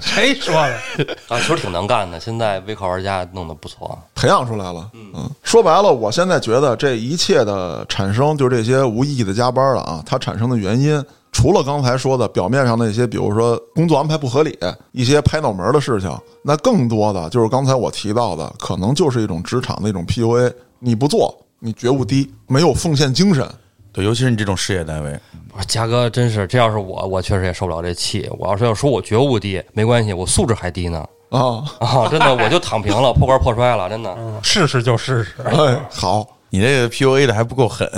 谁说的？啊，其实挺能干的。现在微考玩家弄得不错，培养出来了。嗯，说白了，我现在觉得这一切的产生，就这些无意义的加班了啊，它产生的原因，除了刚才说的表面上那些，比如说工作安排不合理，一些拍脑门的事情，那更多的就是刚才我提到的，可能就是一种职场的一种 PUA。你不做，你觉悟低，没有奉献精神。对，尤其是你这种事业单位，我说嘉哥真是，这要是我，我确实也受不了这气。我要是要说我觉悟低，没关系，我素质还低呢。啊，啊，真的，我就躺平了，破罐破摔了，真的。试试就试试。哎，好，你这个 PUA 的还不够狠，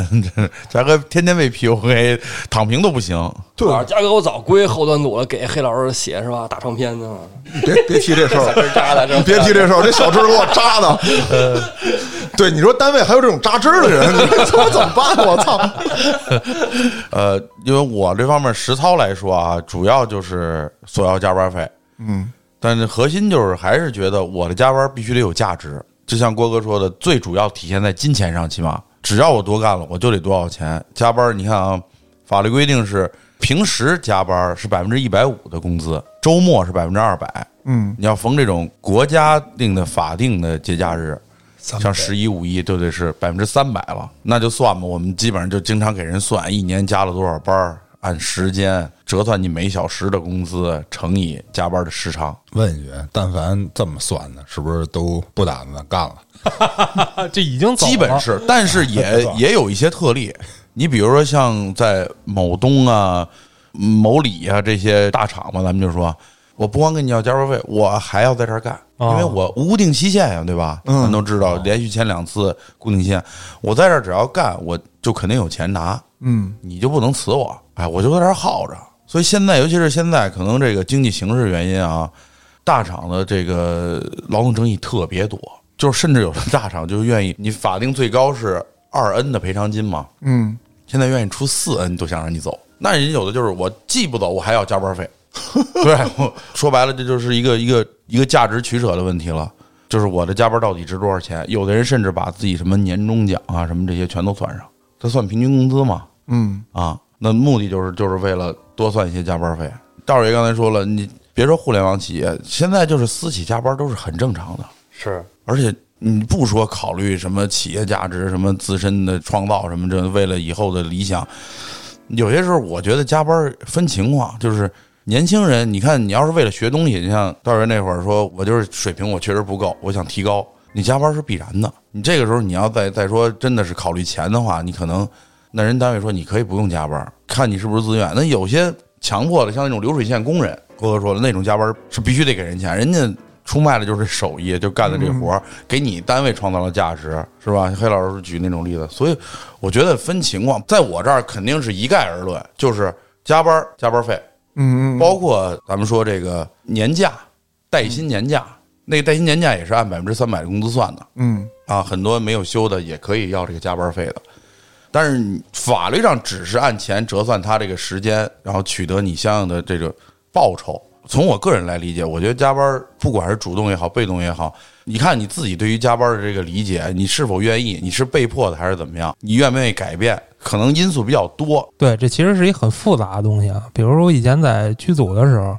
嘉哥天天被 PUA，躺平都不行。对，啊，嘉哥，我早归后端组了，给黑老师写是吧？大唱片呢，别别提这事儿 别提这事儿，这小枝儿给我扎的。对，你说单位还有这种扎枝儿的人，我怎么办？我操！呃，因为我这方面实操来说啊，主要就是索要加班费，嗯，但是核心就是还是觉得我的加班必须得有价值。就像郭哥说的，最主要体现在金钱上，起码只要我多干了，我就得多少钱。加班，你看啊，法律规定是平时加班是百分之一百五的工资，周末是百分之二百。嗯，你要逢这种国家定的法定的节假日，像十一、五一，就得是百分之三百了，那就算吧。我们基本上就经常给人算一年加了多少班儿，按时间折算你每小时的工资乘以加班的时长。问一句，但凡这么算的，是不是都不打算干了？这已经走了基本是，但是也 也有一些特例。你比如说像在某东啊、某里啊这些大厂嘛，咱们就说，我不光跟你要加班费，我还要在这儿干，因哦为我无固定期限呀，对吧？嗯咱都知道，连续签两次固定期限，我在这儿只要干，我就肯定有钱拿，嗯，你就不能辞我，哎，我就在这儿耗着。所以现在，尤其是现在，可能这个经济形势原因啊，大厂的这个劳动争议特别多，就是甚至有的大厂就愿意，你法定最高是二 n 的赔偿金嘛，嗯，现在愿意出四 n 都想让你走，那人家有的就是我既不走，我还要加班费，对，我说白了，这就是一个一个一个价值取舍的问题了。就是我的加班到底值多少钱？有的人甚至把自己什么年终奖啊、什么这些全都算上，他算平均工资嘛？嗯，啊，那目的就是就是为了多算一些加班费。道爷刚才说了，你别说互联网企业，现在就是私企加班都是很正常的，是而且你不说考虑什么企业价值、什么自身的创造什么这，为了以后的理想，有些时候我觉得加班分情况，就是年轻人，你看你要是为了学东西，你像道儿爷那会儿说，我就是水平我确实不够，我想提高，你加班是必然的。你这个时候你要再再说真的是考虑钱的话，你可能那人单位说你可以不用加班，看你是不是自愿。那有些强迫的，像那种流水线工人，郭哥说的那种加班是必须得给人钱，人家出卖的就是手艺，就干的这活儿，给你单位创造了价值，是吧？黑老师举那种例子，所以我觉得分情况，在我这儿肯定是一概而论，就是加班加班费，嗯，包括咱们说这个年假、带薪年假，那个带薪年假也是按百分之三百的工资算的。嗯，啊，很多没有休的也可以要这个加班费的，但是你法律上只是按钱折算他这个时间，然后取得你相应的这个报酬。从我个人来理解，我觉得加班不管是主动也好，被动也好，你看你自己对于加班的这个理解，你是否愿意？你是被迫的还是怎么样？你愿不愿意改变？可能因素比较多。对，这其实是一很复杂的东西啊。比如说我以前在剧组的时候，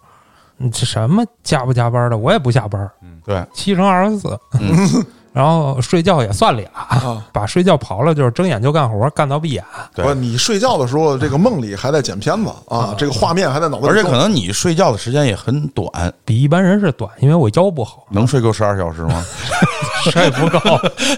你这什么加不加班的，我也不下班，嗯对，七乘二十四，嗯然后睡觉也算俩，啊 把睡觉刨了就是睁眼就干活，干到闭眼。对不，你睡觉的时候，这个梦里还在剪片子啊，这个画面还在脑子里，而且可能你睡觉的时间也很短，比一般人是短，因为我腰不好，能睡够十二小时吗？睡不够，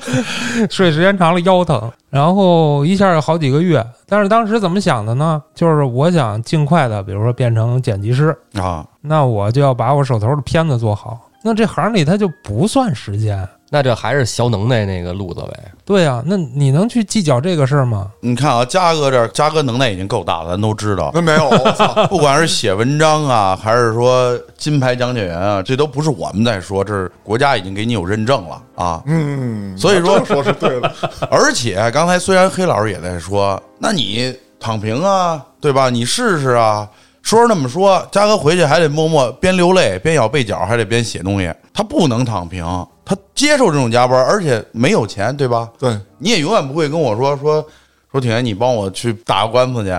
睡时间长了腰疼，然后一下有好几个月。但是当时怎么想的呢？就是我想尽快的，比如说变成剪辑师，啊，那我就要把我手头的片子做好。那这行里它就不算时间，那这还是小能耐那个路子呗。对呀、那你能去计较这个事儿吗？你看啊，嘉哥这儿，嘉哥能耐已经够大了，咱都知道。那没有，我操 不管是写文章啊，还是说金牌讲解员啊，这都不是我们在说，这是国家已经给你有认证了啊。嗯，所以说说是对的，而且刚才虽然黑老师也在说，那你躺平啊，对吧？你试试啊。说是那么说，嘉哥回去还得默默边流泪边咬被角，还得边写东西。他不能躺平，他接受这种加班，而且没有钱，对吧？对，你也永远不会跟我说说说挺爷，你帮我去打个官司去，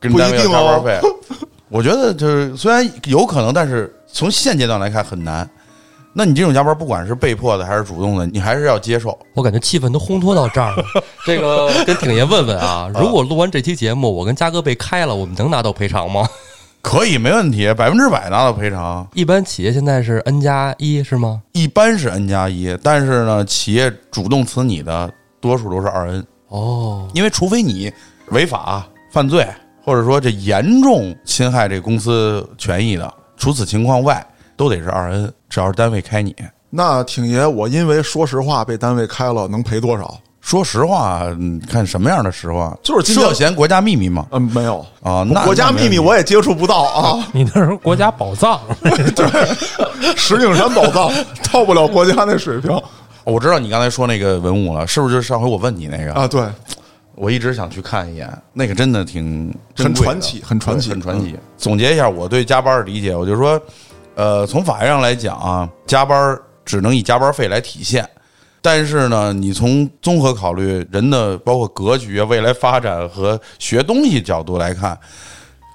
跟不一单位加班费。我觉得就是虽然有可能，但是从现阶段来看很难。那你这种加班，不管是被迫的还是主动的，你还是要接受。我感觉气氛都烘托到这儿了。这个跟挺爷问问啊，如果录完这期节目，我跟嘉哥被开了，我们能拿到赔偿吗？可以，没问题，百分之百拿到赔偿。一般企业现在是 N 加一是吗？一般是 N 加一，但是呢，企业主动辞你的多数都是二 N，哦，因为除非你违法犯罪，或者说这严重侵害这公司权益的，除此情况外都得是二 N。只要是单位开你，那挺爷，我因为说实话被单位开了，能赔多少？说实话，嗯看什么样的实话，就是涉嫌国家秘密嘛？嗯，没有。啊，那国家秘密我也接触不到啊，你那是国家宝藏，对 石景山宝藏到不了国家那水平。我知道你刚才说那个文物了，是不是就是上回我问你那个？啊，对，我一直想去看一眼，那个真的挺很传奇很传奇。很传奇。总结一下我对加班的理解，我就说，呃，从法律上来讲啊，加班只能以加班费来体现。但是呢，你从综合考虑人的包括格局啊、未来发展和学东西角度来看，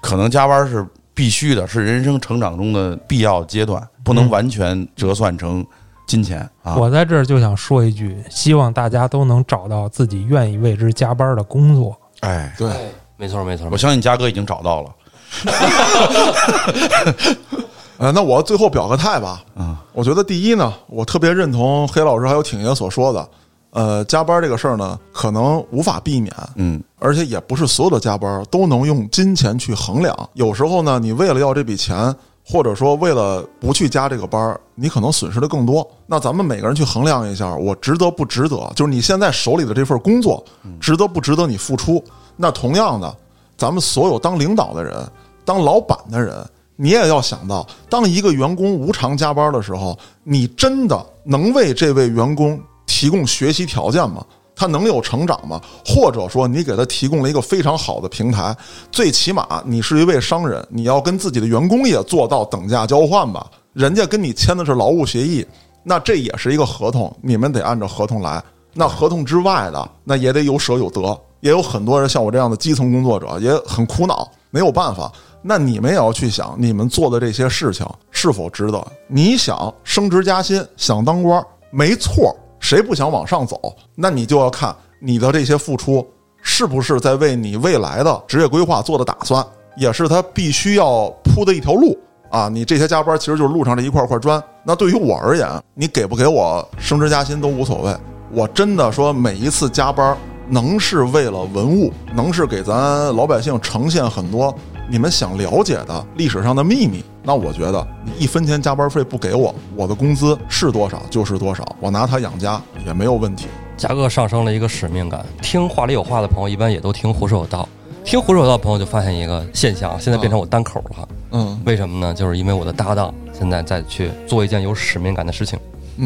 可能加班是必须的，是人生成长中的必要阶段，不能完全折算成金钱啊。我在这儿就想说一句，希望大家都能找到自己愿意为之加班的工作。哎，对，没错没错我，相信嘉哥已经找到了。呃，那我最后表个态吧。啊，我觉得第一呢，我特别认同黑老师还有挺爷所说的，呃，加班这个事儿呢，可能无法避免，嗯，而且也不是所有的加班都能用金钱去衡量。有时候呢，你为了要这笔钱，或者说为了不去加这个班儿，你可能损失的更多。那咱们每个人去衡量一下，我值得不值得？就是你现在手里的这份工作，值得不值得你付出？那同样的，咱们所有当领导的人、当老板的人，你也要想到，当一个员工无偿加班的时候，你真的能为这位员工提供学习条件吗？他能有成长吗？或者说，你给他提供了一个非常好的平台，最起码你是一位商人，你要跟自己的员工也做到等价交换吧。人家跟你签的是劳务协议，那这也是一个合同，你们得按照合同来。那合同之外的，那也得有舍有得。也有很多人像我这样的基层工作者也很苦恼，没有办法。那你们也要去想，你们做的这些事情是否值得？你想升职加薪，想当官，没错，谁不想往上走？那你就要看你的这些付出是不是在为你未来的职业规划做的打算，也是他必须要铺的一条路啊！你这些加班其实就是路上这一块块砖。那对于我而言，你给不给我升职加薪都无所谓。我真的说，每一次加班能是为了文物，能是给咱老百姓呈现很多你们想了解的历史上的秘密。那我觉得你一分钱加班费不给我，我的工资是多少就是多少，我拿它养家也没有问题。嘉哥上升了一个使命感。听话里有话的朋友，一般也都听胡说有道。听胡说有道的朋友就发现一个现象，现在变成我单口了。嗯，为什么呢？就是因为我的搭档现在在去做一件有使命感的事情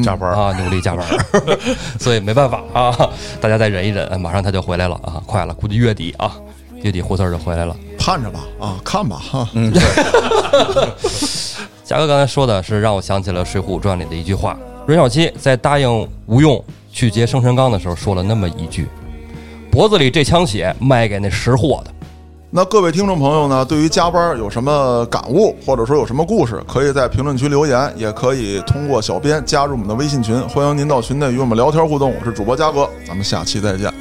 加班啊，努力加班，所以没办法啊，大家再忍一忍，马上他就回来了啊，快了，估计月底啊，月底胡四儿就回来了。盼着吧，啊，看吧，哈，嗯，嘉哥刚才说的是让我想起了《水浒传》里的一句话：阮小七在答应吴用去劫生辰纲的时候说了那么一句：“脖子里这枪血卖给那识货的。”那各位听众朋友呢，对于加班有什么感悟，或者说有什么故事，可以在评论区留言，也可以通过小编加入我们的微信群，欢迎您到群内与我们聊天互动。我是主播嘉哥，咱们下期再见。